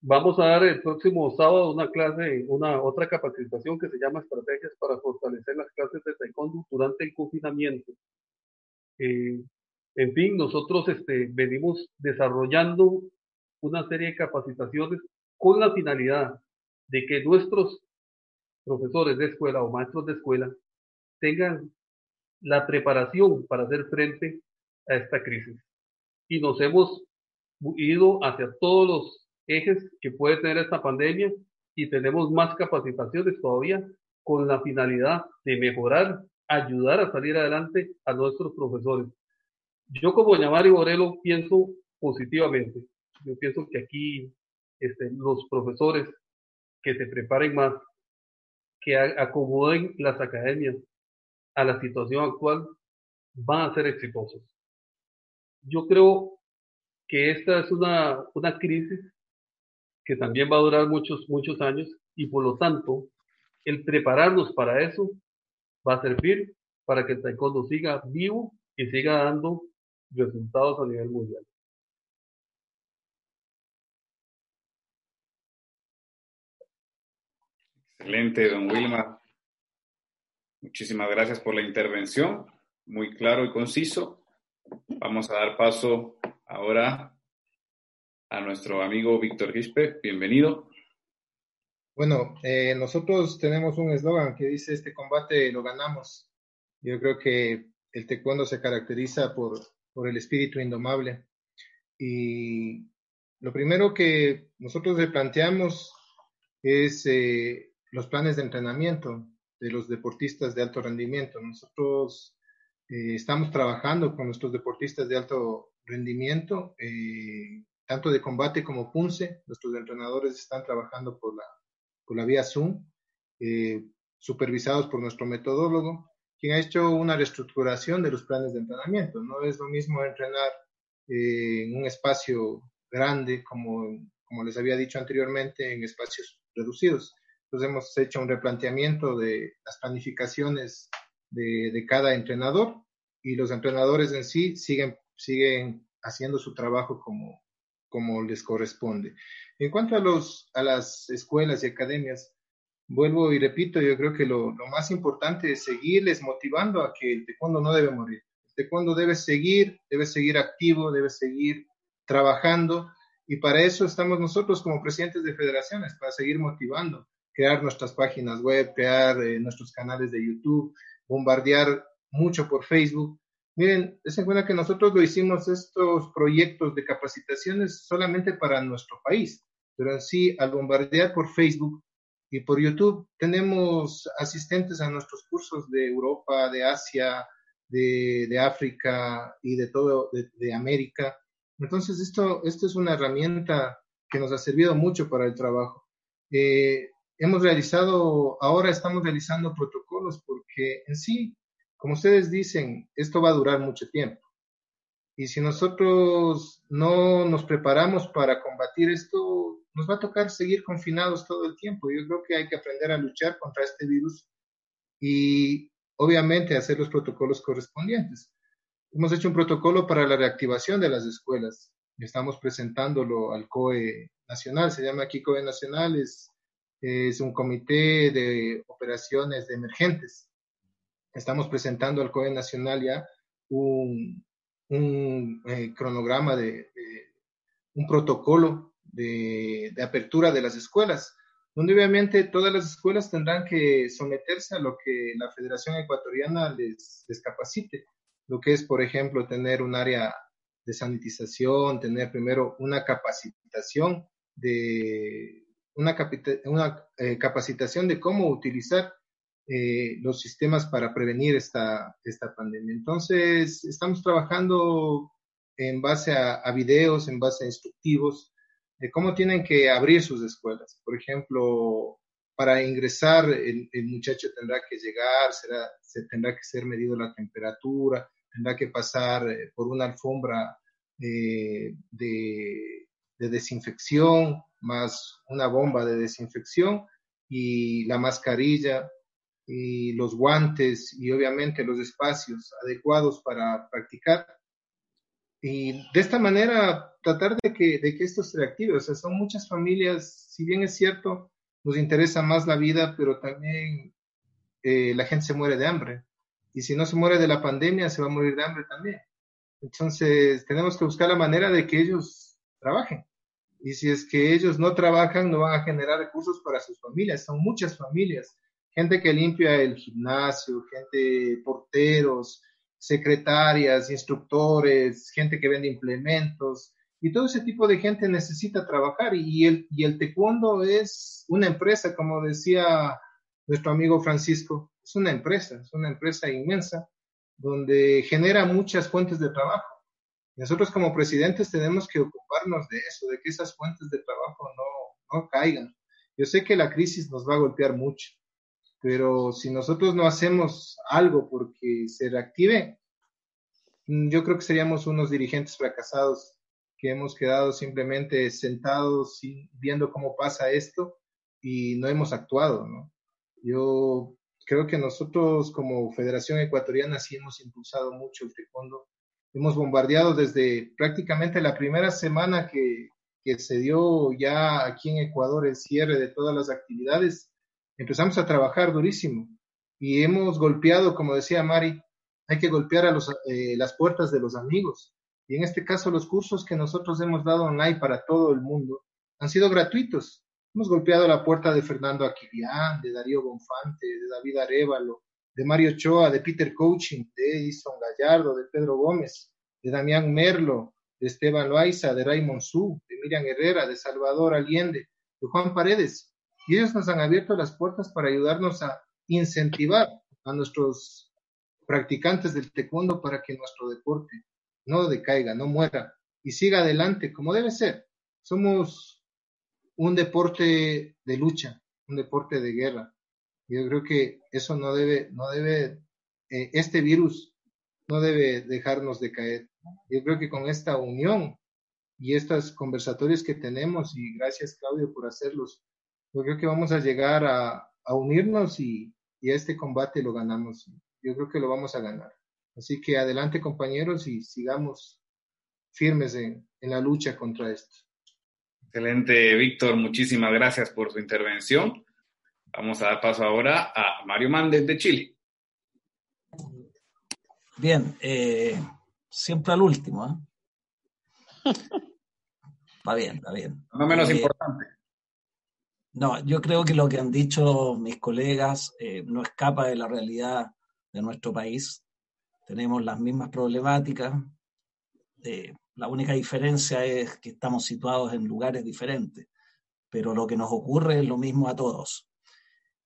F: vamos a dar el próximo sábado una clase, una otra capacitación que se llama Estrategias para fortalecer las clases de taekwondo durante el confinamiento. En fin, nosotros este, venimos desarrollando una serie de capacitaciones con la finalidad de que nuestros profesores de escuela o maestros de escuela tengan la preparación para hacer frente a esta crisis. Y nos hemos ido hacia todos los ejes que puede tener esta pandemia y tenemos más capacitaciones todavía con la finalidad de mejorar, ayudar a salir adelante a nuestros profesores. Yo como Mario Borelo pienso positivamente. Yo pienso que aquí este, los profesores que se preparen más, que acomoden las academias a la situación actual, van a ser exitosos. Yo creo que esta es una, una crisis que también va a durar muchos, muchos años y por lo tanto el prepararnos para eso va a servir para que el taekwondo siga vivo y siga dando resultados a nivel mundial.
I: Excelente, don Wilmar. Muchísimas gracias por la intervención, muy claro y conciso. Vamos a dar paso ahora a nuestro amigo Víctor Gispe. Bienvenido.
G: Bueno, eh, nosotros tenemos un eslogan que dice, este combate lo ganamos. Yo creo que el taekwondo se caracteriza por por el espíritu indomable. Y lo primero que nosotros le planteamos es eh, los planes de entrenamiento de los deportistas de alto rendimiento. Nosotros eh, estamos trabajando con nuestros deportistas de alto rendimiento, eh, tanto de combate como punce. Nuestros entrenadores están trabajando por la, por la vía Zoom, supervisados por nuestro metodólogo, quien ha hecho una reestructuración de los planes de entrenamiento. No es lo mismo entrenar en un espacio grande, como, como les había dicho anteriormente, en espacios reducidos. Entonces hemos hecho un replanteamiento de las planificaciones de, de cada entrenador y los entrenadores en sí siguen, siguen haciendo su trabajo como, como les corresponde. En cuanto a, los, a las escuelas y academias, vuelvo y repito, yo creo que lo, más importante es seguirles motivando a que el taekwondo no debe morir. El taekwondo debe seguir, debe seguir activo, debe seguir trabajando y para eso estamos nosotros como presidentes de federaciones, para seguir motivando, crear nuestras páginas web, crear eh, nuestros canales de YouTube, bombardear mucho por Facebook. Miren, es en cuenta que nosotros lo hicimos estos proyectos de capacitaciones solamente para nuestro país, pero en al bombardear por Facebook y por YouTube, tenemos asistentes a nuestros cursos de Europa, de Asia, de, de África y de todo, de, de América. Entonces, esto, esto es una herramienta que nos ha servido mucho para el trabajo. Eh, hemos realizado, ahora estamos realizando protocolos porque en sí, como ustedes dicen, esto va a durar mucho tiempo. Y si nosotros no nos preparamos para combatir esto, nos va a tocar seguir confinados todo el tiempo. Yo creo que hay que aprender a luchar contra este virus y obviamente hacer los protocolos correspondientes. Hemos hecho un protocolo para la reactivación de las escuelas. Estamos presentándolo al COE Nacional, se llama aquí COE Nacional, es, es un comité de operaciones de emergentes. Estamos presentando al COE Nacional ya un, un eh, cronograma de, de, un protocolo de, apertura de las escuelas, donde obviamente todas las escuelas tendrán que someterse a lo que la Federación Ecuatoriana les, capacite lo que es, por ejemplo, tener un área de sanitización, tener primero una capacitación de una, eh, capacitación de cómo utilizar eh, los sistemas para prevenir esta, esta pandemia. Entonces, estamos trabajando en base a, videos, en base a instructivos, de cómo tienen que abrir sus escuelas. Por ejemplo, para ingresar, el, el muchacho tendrá que llegar, será, se tendrá que ser medido la temperatura, tendrá que pasar eh, por una alfombra eh, de, de, desinfección, más una bomba de desinfección y la mascarilla y los guantes y obviamente los espacios adecuados para practicar. Y de esta manera tratar de que, de que esto se reactive. O sea, son muchas familias, si bien es cierto, nos interesa más la vida, pero también eh, la gente se muere de hambre y si no se muere de la pandemia, se va a morir de hambre también. Entonces, tenemos que buscar la manera de que ellos trabajen. Y si es que ellos no trabajan, no van a generar recursos para sus familias. Son muchas familias. Gente que limpia el gimnasio, gente, porteros, secretarias, instructores, gente que vende implementos. Y todo ese tipo de gente necesita trabajar. Y el, y el taekwondo es una empresa, como decía nuestro amigo Francisco es una empresa, es una empresa inmensa donde genera muchas fuentes de trabajo. Nosotros como presidentes tenemos que ocuparnos de eso, de que esas fuentes de trabajo no, no caigan. Yo sé que la crisis nos va a golpear mucho, pero si nosotros no hacemos algo porque se reactive, mm, yo creo que seríamos unos dirigentes fracasados que hemos quedado simplemente sentados viendo cómo pasa esto y no hemos actuado, ¿no? Yo creo que nosotros como Federación Ecuatoriana sí hemos impulsado mucho el taekwondo. Hemos bombardeado desde prácticamente la primera semana que, que se dio ya aquí en Ecuador el cierre de todas las actividades. empezamos a trabajar durísimo y hemos golpeado, como decía Mari, hay que golpear a eh, las puertas de los amigos. Y en este caso, los cursos que nosotros hemos dado online para todo el mundo han sido gratuitos. Hemos golpeado la puerta de Fernando Aquilián, de Darío Bonfante, de David Arevalo, de Mario Choa, de Peter Coaching, de Edison Gallardo, de Pedro Gómez, de Damián Merlo, de Esteban Loaiza, de Raymond Su, de Miriam Herrera, de Salvador Allende, de Juan Paredes. Y ellos nos han abierto las puertas para ayudarnos a incentivar a nuestros practicantes del taekwondo para que nuestro deporte no decaiga, no muera y siga adelante como debe ser. Somos un deporte de lucha, un deporte de guerra. Yo creo que eso no debe, no debe, eh, este virus no debe dejarnos de caer. Yo creo que con esta unión y estos conversatorios que tenemos, y gracias Claudio por hacerlos, yo creo que vamos a llegar a, unirnos y, y, a este combate lo ganamos. Yo creo que lo vamos a ganar. Así que adelante compañeros y sigamos firmes en, en la lucha contra esto.
I: Excelente, Víctor. Muchísimas gracias por su intervención. Vamos a dar paso ahora a Mario Mández de Chile.
H: Bien, eh, siempre al último. ¿eh? Está bien, está bien.
I: No menos eh, importante.
H: No, yo creo que lo que han dicho mis colegas no escapa de la realidad de nuestro país. Tenemos las mismas problemáticas. la única diferencia es que estamos situados en lugares diferentes, pero lo que nos ocurre es lo mismo a todos.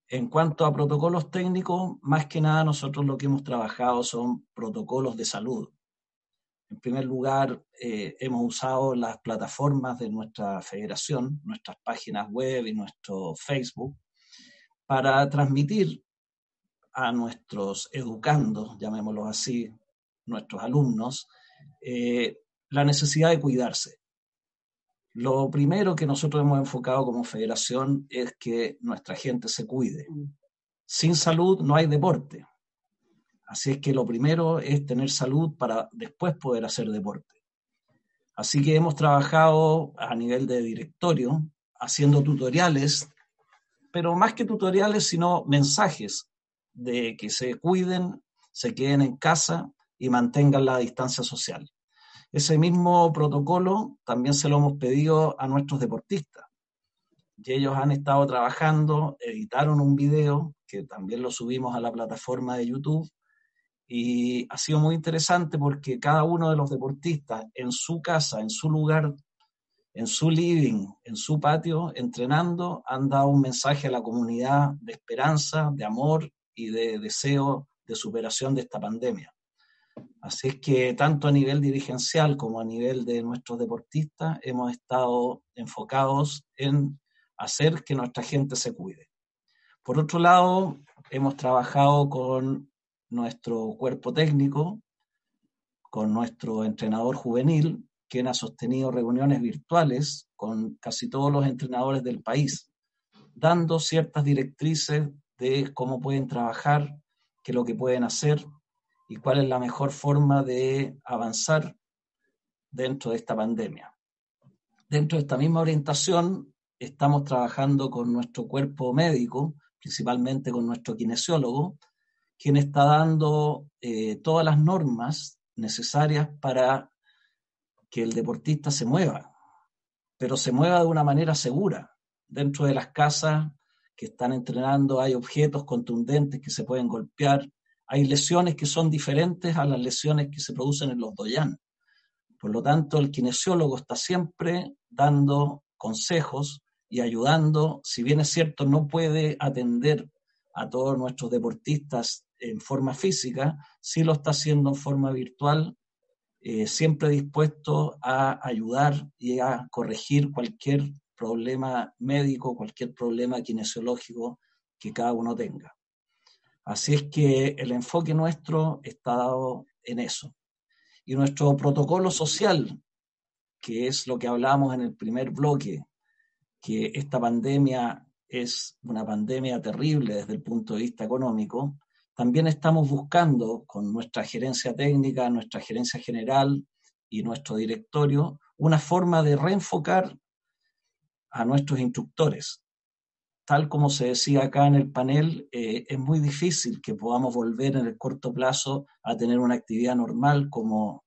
H: En cuanto a protocolos técnicos, más que nada nosotros lo que hemos trabajado son protocolos de salud. En primer lugar, eh, hemos usado las plataformas de nuestra federación, nuestras páginas web y nuestro Facebook, para transmitir a nuestros educandos, llamémoslo así, nuestros alumnos, eh, la necesidad de cuidarse. Lo primero que nosotros hemos enfocado como federación es que nuestra gente se cuide. Sin salud no hay deporte. Así es que lo primero es tener salud para después poder hacer deporte. Así que hemos trabajado a nivel de directorio haciendo tutoriales, pero más que tutoriales, sino mensajes de que se cuiden, se queden en casa y mantengan la distancia social. Ese mismo protocolo también se lo hemos pedido a nuestros deportistas. Y ellos han estado trabajando, editaron un video que también lo subimos a la plataforma de YouTube y ha sido muy interesante porque cada uno de los deportistas en su casa, en su lugar, en su living, en su patio, entrenando, han dado un mensaje a la comunidad de esperanza, de amor y de deseo de superación de esta pandemia. Así es que tanto a nivel dirigencial como a nivel de nuestros deportistas hemos estado enfocados en hacer que nuestra gente se cuide. Por otro lado, hemos trabajado con nuestro cuerpo técnico, con nuestro entrenador juvenil, quien ha sostenido reuniones virtuales con casi todos los entrenadores del país, dando ciertas directrices de cómo pueden trabajar, qué es lo que pueden hacer y cuál es la mejor forma de avanzar dentro de esta pandemia. Dentro de esta misma orientación, estamos trabajando con nuestro cuerpo médico, principalmente con nuestro kinesiólogo, quien está dando eh, todas las normas necesarias para que el deportista se mueva, pero se mueva de una manera segura. Dentro de las casas que están entrenando hay objetos contundentes que se pueden golpear, hay lesiones que son diferentes a las lesiones que se producen en los doyan. Por lo tanto, el kinesiólogo está siempre dando consejos y ayudando, si bien es cierto, no puede atender a todos nuestros deportistas en forma física, sí lo está haciendo en forma virtual, eh, siempre dispuesto a ayudar y a corregir cualquier problema médico, cualquier problema kinesiológico que cada uno tenga. Así es que el enfoque nuestro está dado en eso. Y nuestro protocolo social, que es lo que hablamos en el primer bloque, que esta pandemia es una pandemia terrible desde el punto de vista económico, también estamos buscando con nuestra gerencia técnica, nuestra gerencia general y nuestro directorio una forma de reenfocar a nuestros instructores, tal como se decía acá en el panel, eh, es muy difícil que podamos volver en el corto plazo a tener una actividad normal como,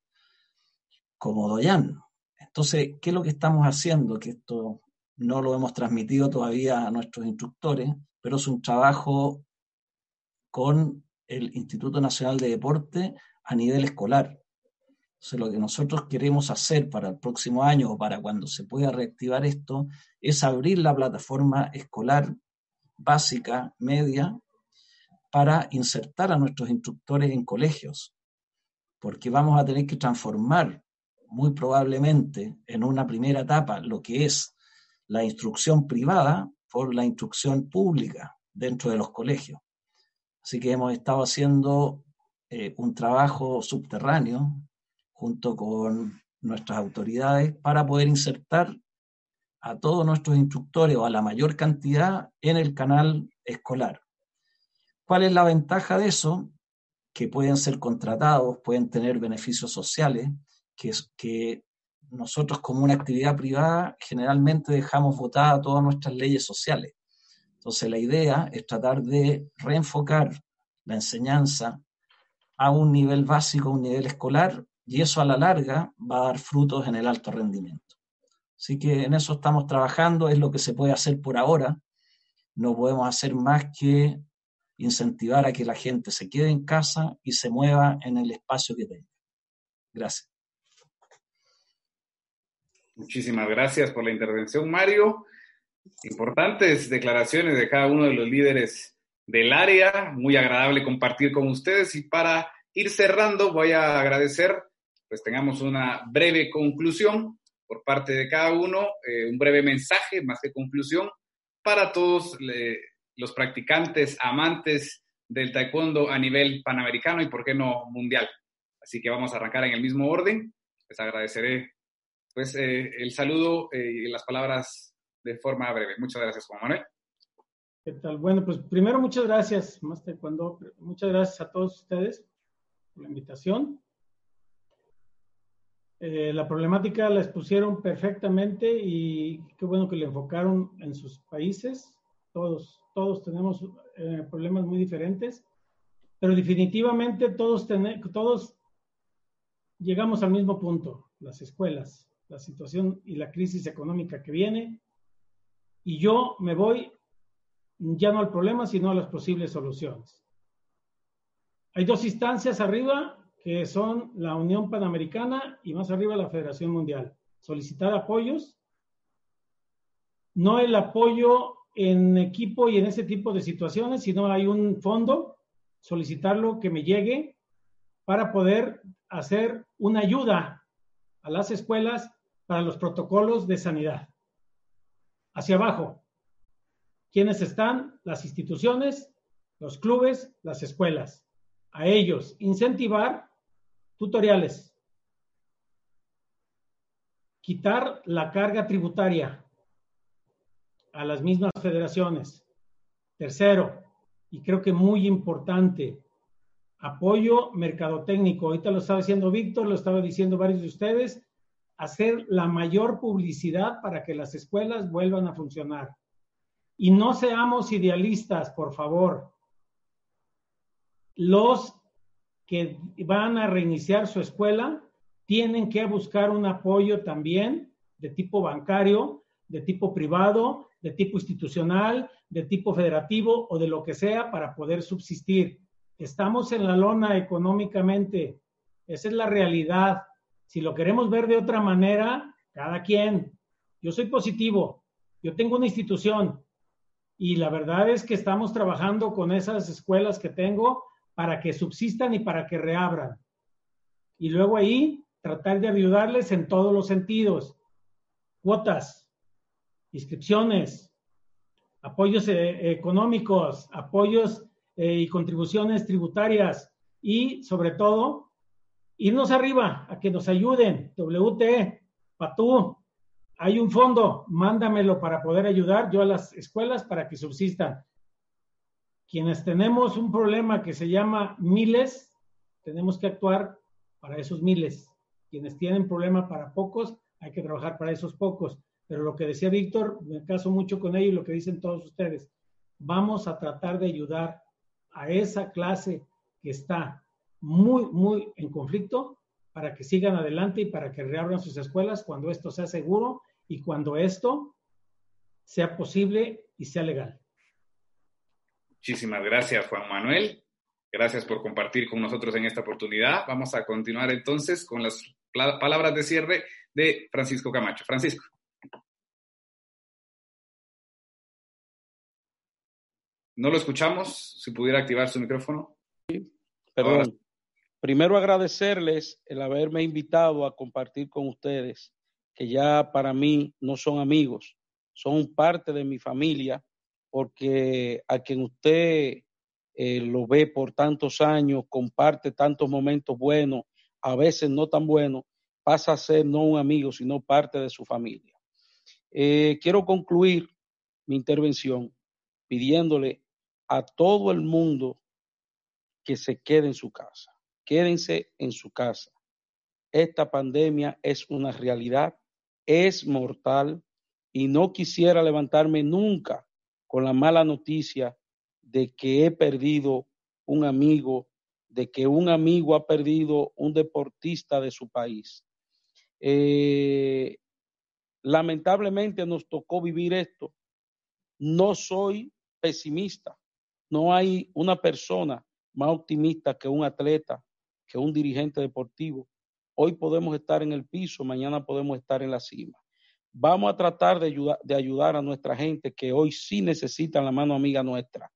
H: como Doyan. Entonces, ¿qué es lo que estamos haciendo? Que esto no lo hemos transmitido todavía a nuestros instructores, pero es un trabajo con el Instituto Nacional de Deporte a nivel escolar. Lo que nosotros queremos hacer para el próximo año o para cuando se pueda reactivar esto es abrir la plataforma escolar básica, media, para insertar a nuestros instructores en colegios, porque vamos a tener que transformar muy probablemente en una primera etapa lo que es la instrucción privada por la instrucción pública dentro de los colegios. Así que hemos estado haciendo eh, un trabajo subterráneo junto con nuestras autoridades para poder insertar a todos nuestros instructores o a la mayor cantidad en el canal escolar. ¿Cuál es la ventaja de eso? Que pueden ser contratados, pueden tener beneficios sociales, que, nosotros como una actividad privada generalmente dejamos votadas todas nuestras leyes sociales. Entonces la idea es tratar de reenfocar la enseñanza a un nivel básico, a un nivel escolar, y eso a la larga va a dar frutos en el alto rendimiento. Así que en eso estamos trabajando, es lo que se puede hacer por ahora. No podemos hacer más que incentivar a que la gente se quede en casa y se mueva en el espacio que tenga. Gracias.
I: Muchísimas gracias por la intervención, Mario. Importantes declaraciones de cada uno de los líderes del área. Muy agradable compartir con ustedes. Y para ir cerrando, voy a agradecer, pues tengamos una breve conclusión por parte de cada uno, eh, un breve mensaje más que conclusión para todos los practicantes, amantes del taekwondo a nivel panamericano y, por qué no, mundial. Así que vamos a arrancar en el mismo orden. Les agradeceré pues eh, el saludo eh, y las palabras de forma breve. Muchas gracias, Juan Manuel.
A: ¿Qué tal? Bueno, pues primero muchas gracias, más cuando muchas gracias a todos ustedes por la invitación. Eh, la problemática la expusieron perfectamente y qué bueno que le enfocaron en sus países. Todos, todos tenemos problemas muy diferentes, pero definitivamente todos, todos llegamos al mismo punto, las escuelas la situación y la crisis económica que viene. Y yo me voy ya no al problema, sino a las posibles soluciones. Hay dos instancias arriba que son la Unión Panamericana y más arriba la Federación Mundial. Solicitar apoyos, no el apoyo en equipo y en ese tipo de situaciones, sino hay un fondo, solicitarlo que me llegue para poder hacer una ayuda a las escuelas para los protocolos de sanidad. Hacia abajo, ¿quiénes están? Las instituciones, los clubes, las escuelas. A ellos incentivar tutoriales, quitar la carga tributaria a las mismas federaciones. Tercero, y creo que muy importante, apoyo mercadotécnico. Ahorita lo estaba diciendo Víctor, lo estaba diciendo varios de ustedes, hacer la mayor publicidad para que las escuelas vuelvan a funcionar. Y no seamos idealistas, por favor. Los que van a reiniciar su escuela tienen que buscar un apoyo también de tipo bancario, de tipo privado, de tipo institucional, de tipo federativo o de lo que sea para poder subsistir. Estamos en la lona económicamente. Esa es la realidad. Si lo queremos ver de otra manera, cada quien. Yo soy positivo, yo tengo una institución y la verdad es que estamos trabajando con esas escuelas que tengo para que subsistan y para que reabran. Y luego ahí tratar de ayudarles en todos los sentidos. Cuotas, inscripciones, apoyos eh, económicos, apoyos eh, y contribuciones tributarias y sobre todo irnos arriba a que nos ayuden. WT, Patú, hay un fondo, mándamelo para poder ayudar yo a las escuelas para que subsistan. Quienes tenemos un problema que se llama miles, tenemos que actuar para esos miles. Quienes tienen problema para pocos, hay que trabajar para esos pocos. Pero lo que decía Víctor, me caso mucho con ello y lo que dicen todos ustedes. Vamos a tratar de ayudar a esa clase que está muy, muy en conflicto para que sigan adelante y para que reabran sus escuelas cuando esto sea seguro y cuando esto sea posible y sea legal.
I: Muchísimas gracias, Juan Manuel. Gracias por compartir con nosotros en esta oportunidad. Vamos a continuar entonces con las palabras de cierre de Francisco Camacho. Francisco. No lo escuchamos. Si pudiera activar su micrófono.
D: perdón. Primero agradecerles el haberme invitado a compartir con ustedes, que ya para mí no son amigos, son parte de mi familia, porque a quien usted eh, lo ve por tantos años, comparte tantos momentos buenos, a veces no tan buenos, pasa a ser no un amigo, sino parte de su familia. Eh, quiero concluir mi intervención pidiéndole a todo el mundo que se quede en su casa. Quédense en su casa. Esta pandemia es una realidad, es mortal y no quisiera levantarme nunca con la mala noticia de que he perdido un amigo, de que un amigo ha perdido un deportista de su país. Eh, lamentablemente nos tocó vivir esto. No soy pesimista. No hay una persona más optimista que un atleta, que un dirigente deportivo. Hoy podemos estar en el piso, mañana podemos estar en la cima. Vamos a tratar de ayudar, de ayudar a nuestra gente que hoy sí necesitan la mano amiga nuestra.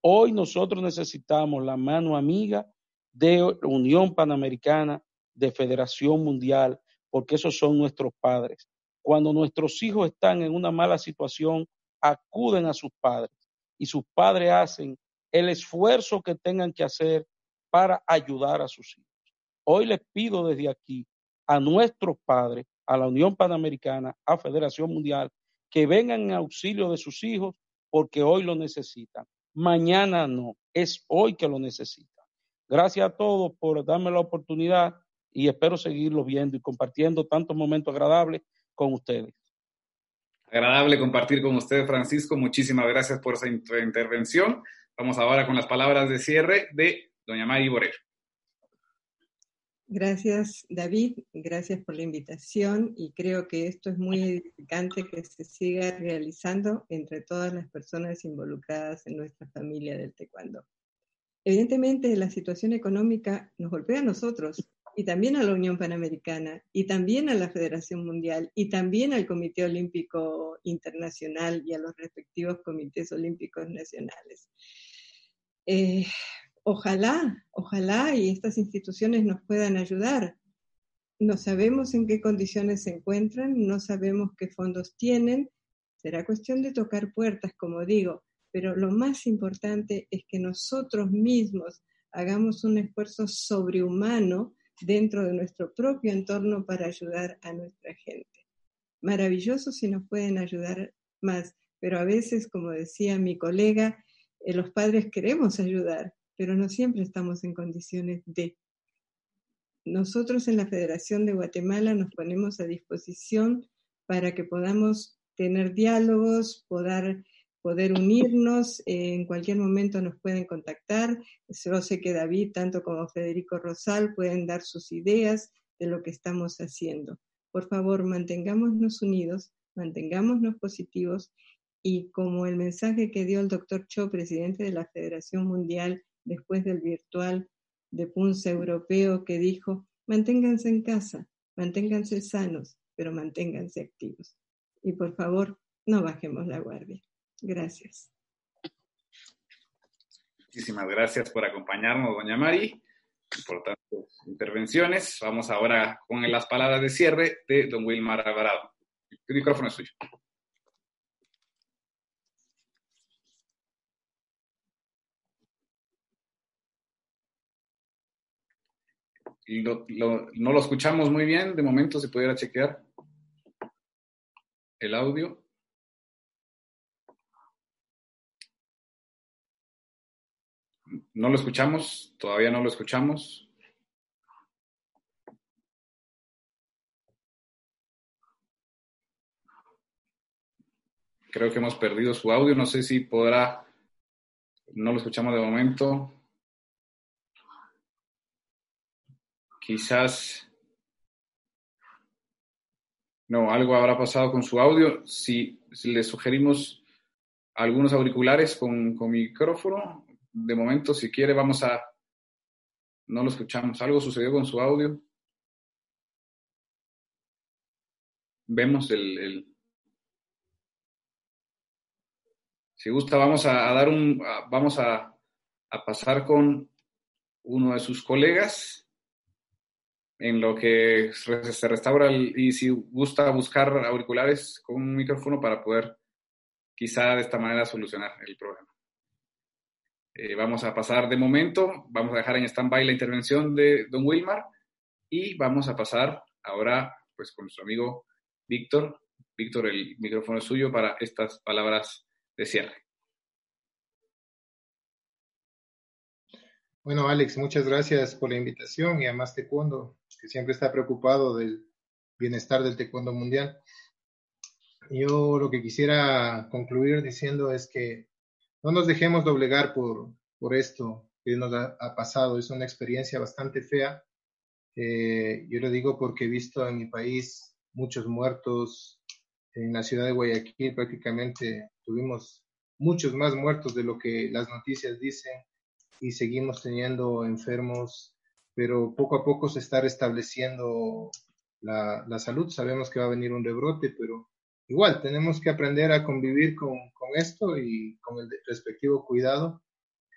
D: Hoy nosotros necesitamos la mano amiga de Unión Panamericana, de Federación Mundial, porque esos son nuestros padres. Cuando nuestros hijos están en una mala situación, acuden a sus padres y sus padres hacen el esfuerzo que tengan que hacer para ayudar a sus hijos. Hoy les pido desde aquí a nuestros padres, a la Unión Panamericana, a Federación Mundial, que vengan en auxilio de sus hijos porque hoy lo necesitan. Mañana no, es hoy que lo necesitan. Gracias a todos por darme la oportunidad y espero seguirlo viendo y compartiendo tantos momentos agradables con ustedes.
I: Agradable compartir con usted, Francisco. Muchísimas gracias por esa intervención. Vamos ahora con las palabras de cierre de doña Mari Borero.
E: Gracias, David. Gracias por la invitación y creo que esto es muy edificante que se siga realizando entre todas las personas involucradas en nuestra familia del taekwondo. Evidentemente, la situación económica nos golpea a nosotros y también a la Unión Panamericana y también a la Federación Mundial y también al Comité Olímpico Internacional y a los respectivos comités olímpicos nacionales. Eh, ojalá, ojalá y estas instituciones nos puedan ayudar. No sabemos en qué condiciones se encuentran, no sabemos qué fondos tienen. Será cuestión de tocar puertas, como digo, pero lo más importante es que nosotros mismos hagamos un esfuerzo sobrehumano dentro de nuestro propio entorno para ayudar a nuestra gente. Maravilloso si nos pueden ayudar más, pero a veces, como decía mi colega, eh, los padres queremos ayudar, pero no siempre estamos en condiciones de. Nosotros en la Federación de Guatemala nos ponemos a disposición para que podamos tener diálogos, poder, poder unirnos. en cualquier momento nos pueden contactar. Yo sé que David, tanto como Federico Rosal, pueden dar sus ideas de lo que estamos haciendo. Por favor, mantengámonos unidos, mantengámonos positivos y como el mensaje que dio el doctor Cho, presidente de la Federación Mundial después del virtual de Punce europeo que dijo, manténganse en casa, manténganse sanos, pero manténganse activos. Y por favor, no bajemos la guardia. Gracias.
I: Muchísimas gracias por acompañarnos, doña Mari. Importantes intervenciones. Vamos ahora con las palabras de cierre de don Wilmar Alvarado. El micrófono es suyo. Y no lo escuchamos muy bien. De momento, si pudiera chequear el audio. No lo escuchamos, todavía no lo escuchamos. creo que hemos perdido su audio. No sé si podrá, no lo escuchamos de momento. Quizás, no, algo habrá pasado con su audio. Si, le sugerimos algunos auriculares con, micrófono, de momento, si quiere, vamos a, no lo escuchamos. Algo sucedió con su audio. Vemos el, si gusta, vamos a, dar un, vamos a, a, pasar con uno de sus colegas en lo que se restaura y si gusta buscar auriculares con un micrófono para poder quizá de esta manera solucionar el problema. Eh, vamos a pasar de momento, vamos a dejar en stand-by la intervención de don Wilmar y vamos a pasar ahora pues con nuestro amigo Víctor. Víctor, el micrófono es suyo para estas palabras de cierre.
G: Bueno, Alex, muchas gracias por la invitación y además Taekwondo, que siempre está preocupado del bienestar del Taekwondo mundial. Yo lo que quisiera concluir diciendo es que no nos dejemos doblegar por, por esto que nos ha, pasado. Es una experiencia bastante fea. Eh, yo lo digo porque he visto en mi país muchos muertos. En la ciudad de Guayaquil prácticamente tuvimos muchos más muertos de lo que las noticias dicen y seguimos teniendo enfermos, pero poco a poco se está restableciendo la, la salud. Sabemos que va a venir un rebrote, pero igual tenemos que aprender a convivir con, con esto y con el respectivo cuidado.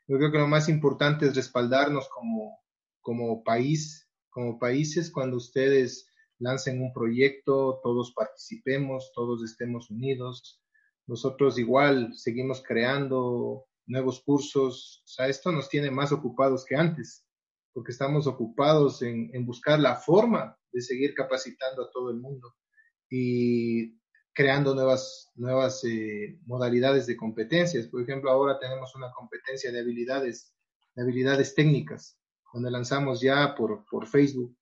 G: Yo creo que lo más importante es respaldarnos como, como país, como países, cuando ustedes lancen un proyecto, todos participemos, todos estemos unidos. Nosotros igual seguimos creando nuevos cursos. O sea, esto nos tiene más ocupados que antes, porque estamos ocupados en, en buscar la forma de seguir capacitando a todo el mundo. Y creando nuevas, nuevas eh, modalidades de competencias. Por ejemplo, ahora tenemos una competencia de habilidades, de habilidades técnicas, donde lanzamos ya por, por Facebook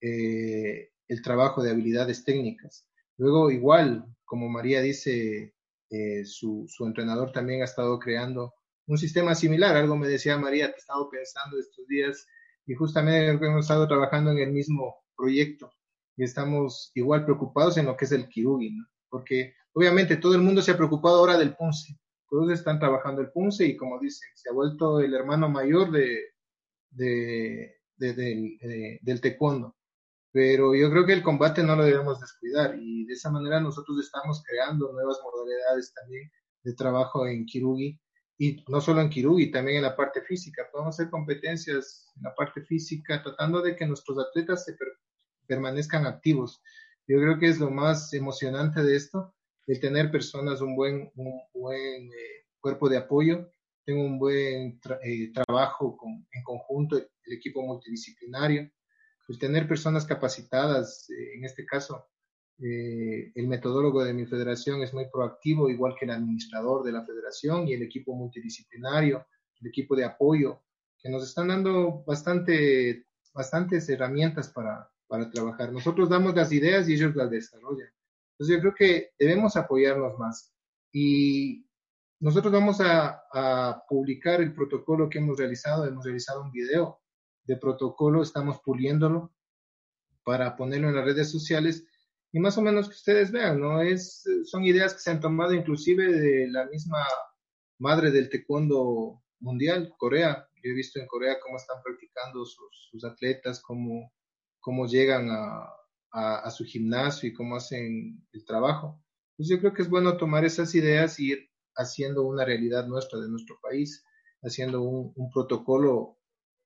G: eh, el trabajo de habilidades técnicas. Luego, igual, como María dice, eh, su, su, entrenador también ha estado creando un sistema similar. Algo me decía María, te he estado pensando estos días y justamente hemos estado trabajando en el mismo proyecto y estamos igual preocupados en lo que es el Kirugi, ¿no? porque obviamente todo el mundo se ha preocupado ahora del Punce. Todos están trabajando el Punce y como dicen, se ha vuelto el hermano mayor de, de, del taekwondo. Pero yo creo que el combate no lo debemos descuidar y de esa manera nosotros estamos creando nuevas modalidades también de trabajo en Kirugi y no solo en Kirugi, también en la parte física. Podemos hacer competencias en la parte física tratando de que nuestros atletas se permanezcan activos. Yo creo que es lo más emocionante de esto, el tener personas, un buen, un buen eh, cuerpo de apoyo, tengo un buen eh, trabajo con, en conjunto, el equipo multidisciplinario, el tener personas capacitadas, eh, en este caso, el metodólogo de mi federación es muy proactivo, igual que el administrador de la federación y el equipo multidisciplinario, el equipo de apoyo, que nos están dando bastante, bastantes herramientas para, para trabajar. Nosotros damos las ideas y ellos las desarrollan. Entonces yo creo que debemos apoyarnos más. Y nosotros vamos a, a, publicar el protocolo que hemos realizado. Hemos realizado un video de protocolo, estamos puliéndolo para ponerlo en las redes sociales y más o menos que ustedes vean, ¿no? Es, son ideas que se han tomado inclusive de la misma madre del taekwondo mundial, Corea. Yo he visto en Corea cómo están practicando sus, sus atletas, cómo cómo llegan a, a, su gimnasio y cómo hacen el trabajo. Pues yo creo que es bueno tomar esas ideas y ir haciendo una realidad nuestra de nuestro país, haciendo un, un protocolo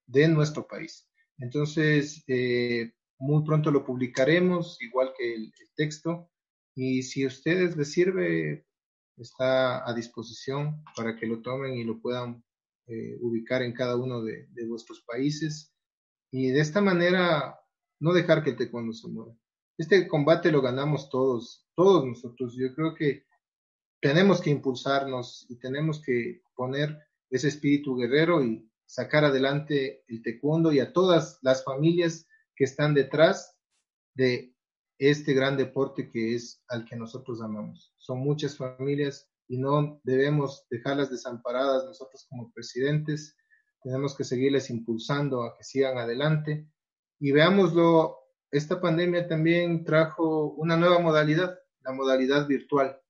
G: de nuestro país. Entonces, eh, muy pronto lo publicaremos, igual que el, texto, y si a ustedes les sirve, está a disposición para que lo tomen y lo puedan eh, ubicar en cada uno de, de vuestros países. Y de esta manera no dejar que el taekwondo se muera. Este combate lo ganamos todos, todos nosotros. Yo creo que tenemos que impulsarnos y tenemos que poner ese espíritu guerrero y sacar adelante el taekwondo y a todas las familias que están detrás de este gran deporte que es al que nosotros amamos. Son muchas familias y no debemos dejarlas desamparadas nosotros como presidentes. Tenemos que seguirles impulsando a que sigan adelante. Y veámoslo, esta pandemia también trajo una nueva modalidad, la modalidad virtual.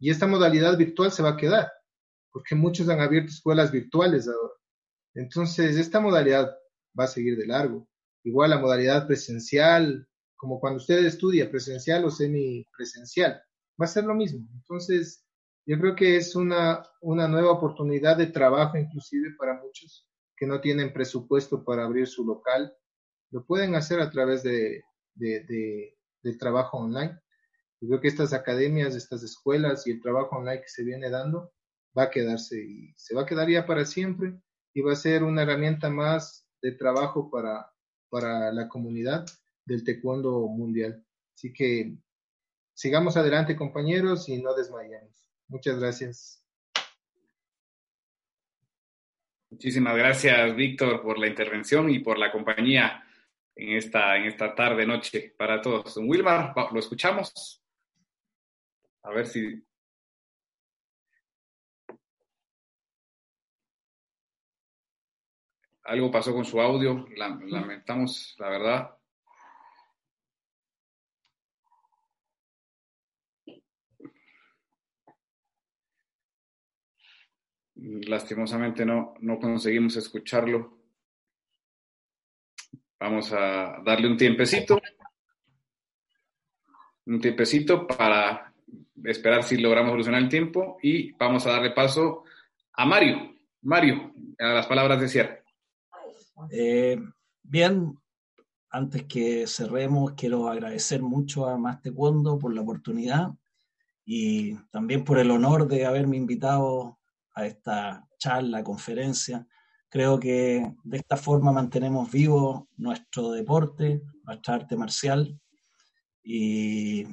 G: Y esta modalidad virtual se va a quedar, porque muchos han abierto escuelas virtuales ahora. Entonces, esta modalidad va a seguir de largo. Igual la modalidad presencial, como cuando usted estudia presencial o semipresencial, va a ser lo mismo. Entonces, yo creo que es una, una nueva oportunidad de trabajo inclusive para muchos que no tienen presupuesto para abrir su local. Lo pueden hacer a través de, de, del trabajo online. Yo creo que estas academias, estas escuelas y el trabajo online que se viene dando va a quedarse y se va a quedar ya para siempre y va a ser una herramienta más de trabajo para, para la comunidad del taekwondo mundial. Así que sigamos adelante compañeros y no desmayemos. Muchas gracias.
B: Muchísimas gracias, Víctor, por la intervención y por la compañía en esta, en esta tarde, noche para todos. Wilmar, ¿lo escuchamos? A ver si... Algo pasó con su audio, lamentamos, la verdad. lastimosamente no, no conseguimos escucharlo. Vamos a darle un tiempecito, un tiempecito para esperar si logramos solucionar el tiempo y vamos a darle paso a Mario. Mario, a las palabras de cierre.
H: Eh, bien, antes que cerremos, quiero agradecer mucho a Más Taekwondo por la oportunidad y también por el honor de haberme invitado a esta charla, conferencia. Creo que de esta forma mantenemos vivo nuestro deporte, nuestra arte marcial y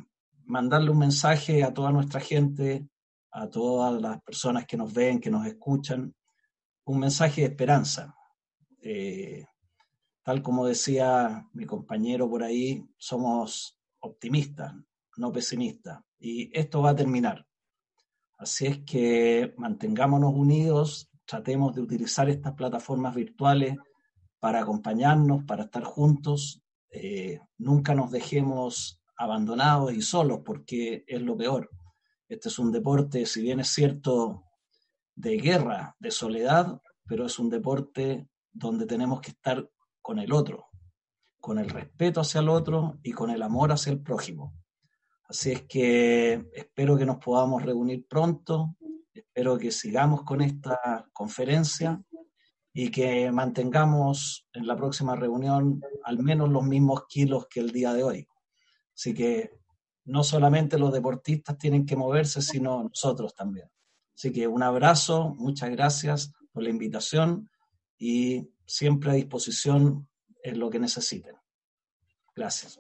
H: mandarle un mensaje a toda nuestra gente, a todas las personas que nos ven, que nos escuchan, un mensaje de esperanza. Eh, tal como decía mi compañero por ahí, somos optimistas, no pesimistas, y esto va a terminar. Así es que mantengámonos unidos, tratemos de utilizar estas plataformas virtuales para acompañarnos, para estar juntos. Eh, nunca nos dejemos abandonados y solos porque es lo peor. Este es un deporte, si bien es cierto, de guerra, de soledad, pero es un deporte donde tenemos que estar con el otro, con el respeto hacia el otro y con el amor hacia el prójimo. Así es que espero que nos podamos reunir pronto, espero que sigamos con esta conferencia y que mantengamos en la próxima reunión al menos los mismos kilos que el día de hoy. Así que no solamente los deportistas tienen que moverse, sino nosotros también. Así que un abrazo, muchas gracias por la invitación y siempre a disposición en lo que necesiten. Gracias.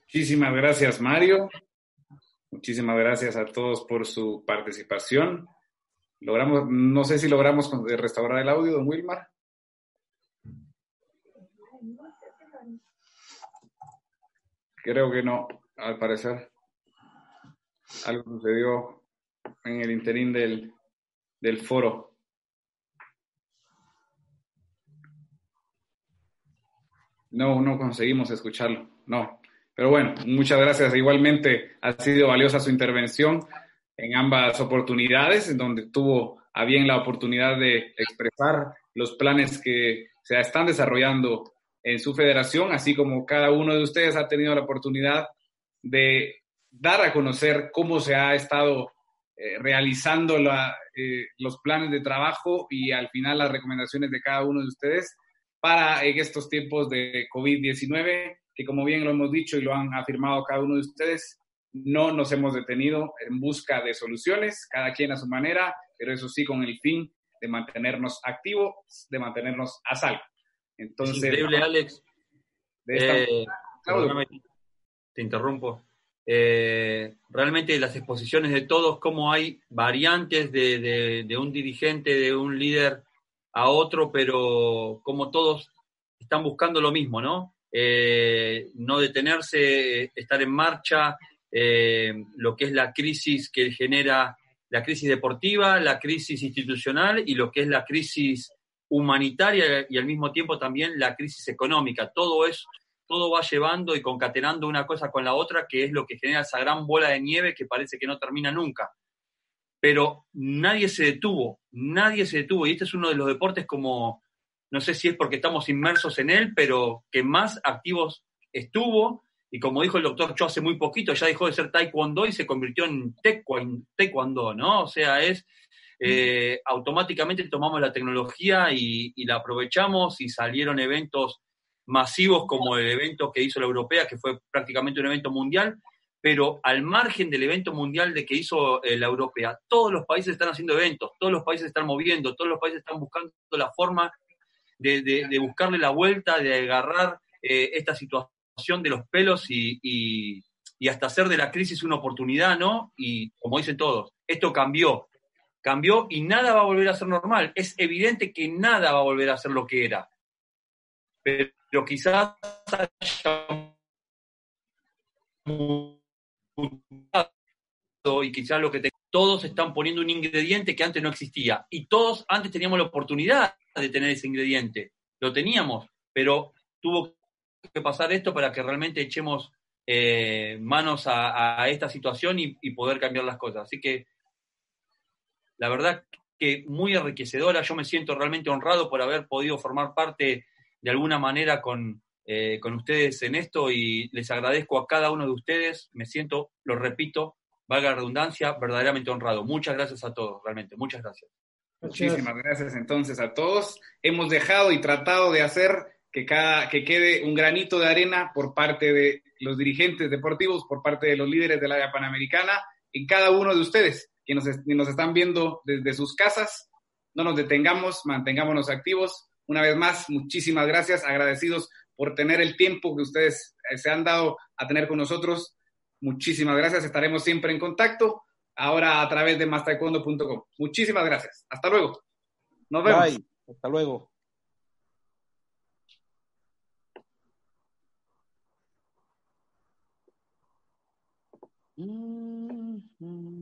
B: Muchísimas gracias, Mario. Muchísimas gracias a todos por su participación. Logramos, no sé si logramos restaurar el audio, don Wilmar. Creo que no, al parecer. Algo sucedió en el interín del, del foro. No, no conseguimos escucharlo. No. Pero bueno, muchas gracias. Igualmente ha sido valiosa su intervención en ambas oportunidades, en donde tuvo a bien la oportunidad de expresar los planes que se están desarrollando en su federación, así como cada uno de ustedes ha tenido la oportunidad de dar a conocer cómo se ha estado eh, realizando eh, los planes de trabajo y al final las recomendaciones de cada uno de ustedes para en estos tiempos de COVID-19 que como bien lo hemos dicho y lo han afirmado cada uno de ustedes, no nos hemos detenido en busca de soluciones, cada quien a su manera, pero eso sí con el fin de mantenernos activos, de mantenernos a salvo.
C: Entonces, increíble, Alex. Eh, te interrumpo. Eh, realmente las exposiciones de todos, cómo hay variantes de, de, un dirigente, de un líder a otro, pero como todos están buscando lo mismo, ¿no? Eh, no detenerse, estar en marcha, eh, lo que es la crisis que genera la crisis deportiva, la crisis institucional y lo que es la crisis humanitaria y al mismo tiempo también la crisis económica. Todo es, todo va llevando y concatenando una cosa con la otra, que es lo que genera esa gran bola de nieve que parece que no termina nunca. Pero nadie se detuvo, nadie se detuvo. Y este es uno de los deportes como, no sé si es porque estamos inmersos en él, pero que más activos estuvo. Y como dijo el doctor Cho hace muy poquito, ya dejó de ser taekwondo y se convirtió en taekwondo, ¿no? O sea, es eh, automáticamente tomamos la tecnología y, la aprovechamos y salieron eventos masivos como el evento que hizo la Europea, que fue prácticamente un evento mundial, pero al margen del evento mundial de que hizo eh, la Europea, todos los países están haciendo eventos, todos los países están moviendo, todos los países están buscando la forma de, buscarle la vuelta, de agarrar eh, esta situación de los pelos y, y hasta hacer de la crisis una oportunidad, ¿no? Y como dicen todos, esto cambió, cambió y nada va a volver a ser normal. Es evidente que nada va a volver a ser lo que era. Pero quizás y quizás lo que todos están poniendo un ingrediente que antes no existía y todos antes teníamos la oportunidad de tener ese ingrediente, lo teníamos, pero tuvo que pasar esto para que realmente echemos eh, manos a, esta situación y, y, poder cambiar las cosas. Así que la verdad que muy enriquecedora. Yo me siento realmente honrado por haber podido formar parte de alguna manera con, eh, con ustedes en esto y les agradezco a cada uno de ustedes. Me siento, lo repito, valga la redundancia, verdaderamente honrado. Muchas gracias a todos, realmente. Muchas gracias.
B: Muchísimas gracias entonces a todos. Hemos dejado y tratado de hacer que, cada, que quede un granito de arena por parte de los dirigentes deportivos, por parte de los líderes del área panamericana, en cada uno de ustedes que nos, nos están viendo desde sus casas. No nos detengamos, mantengámonos activos. Una vez más, muchísimas gracias, agradecidos por tener el tiempo que ustedes eh, se han dado a tener con nosotros. Muchísimas gracias, estaremos siempre en contacto, ahora a través de mastaekwondo.com. Muchísimas gracias. Hasta luego. Nos vemos.
D: Hasta luego. Mm-hmm.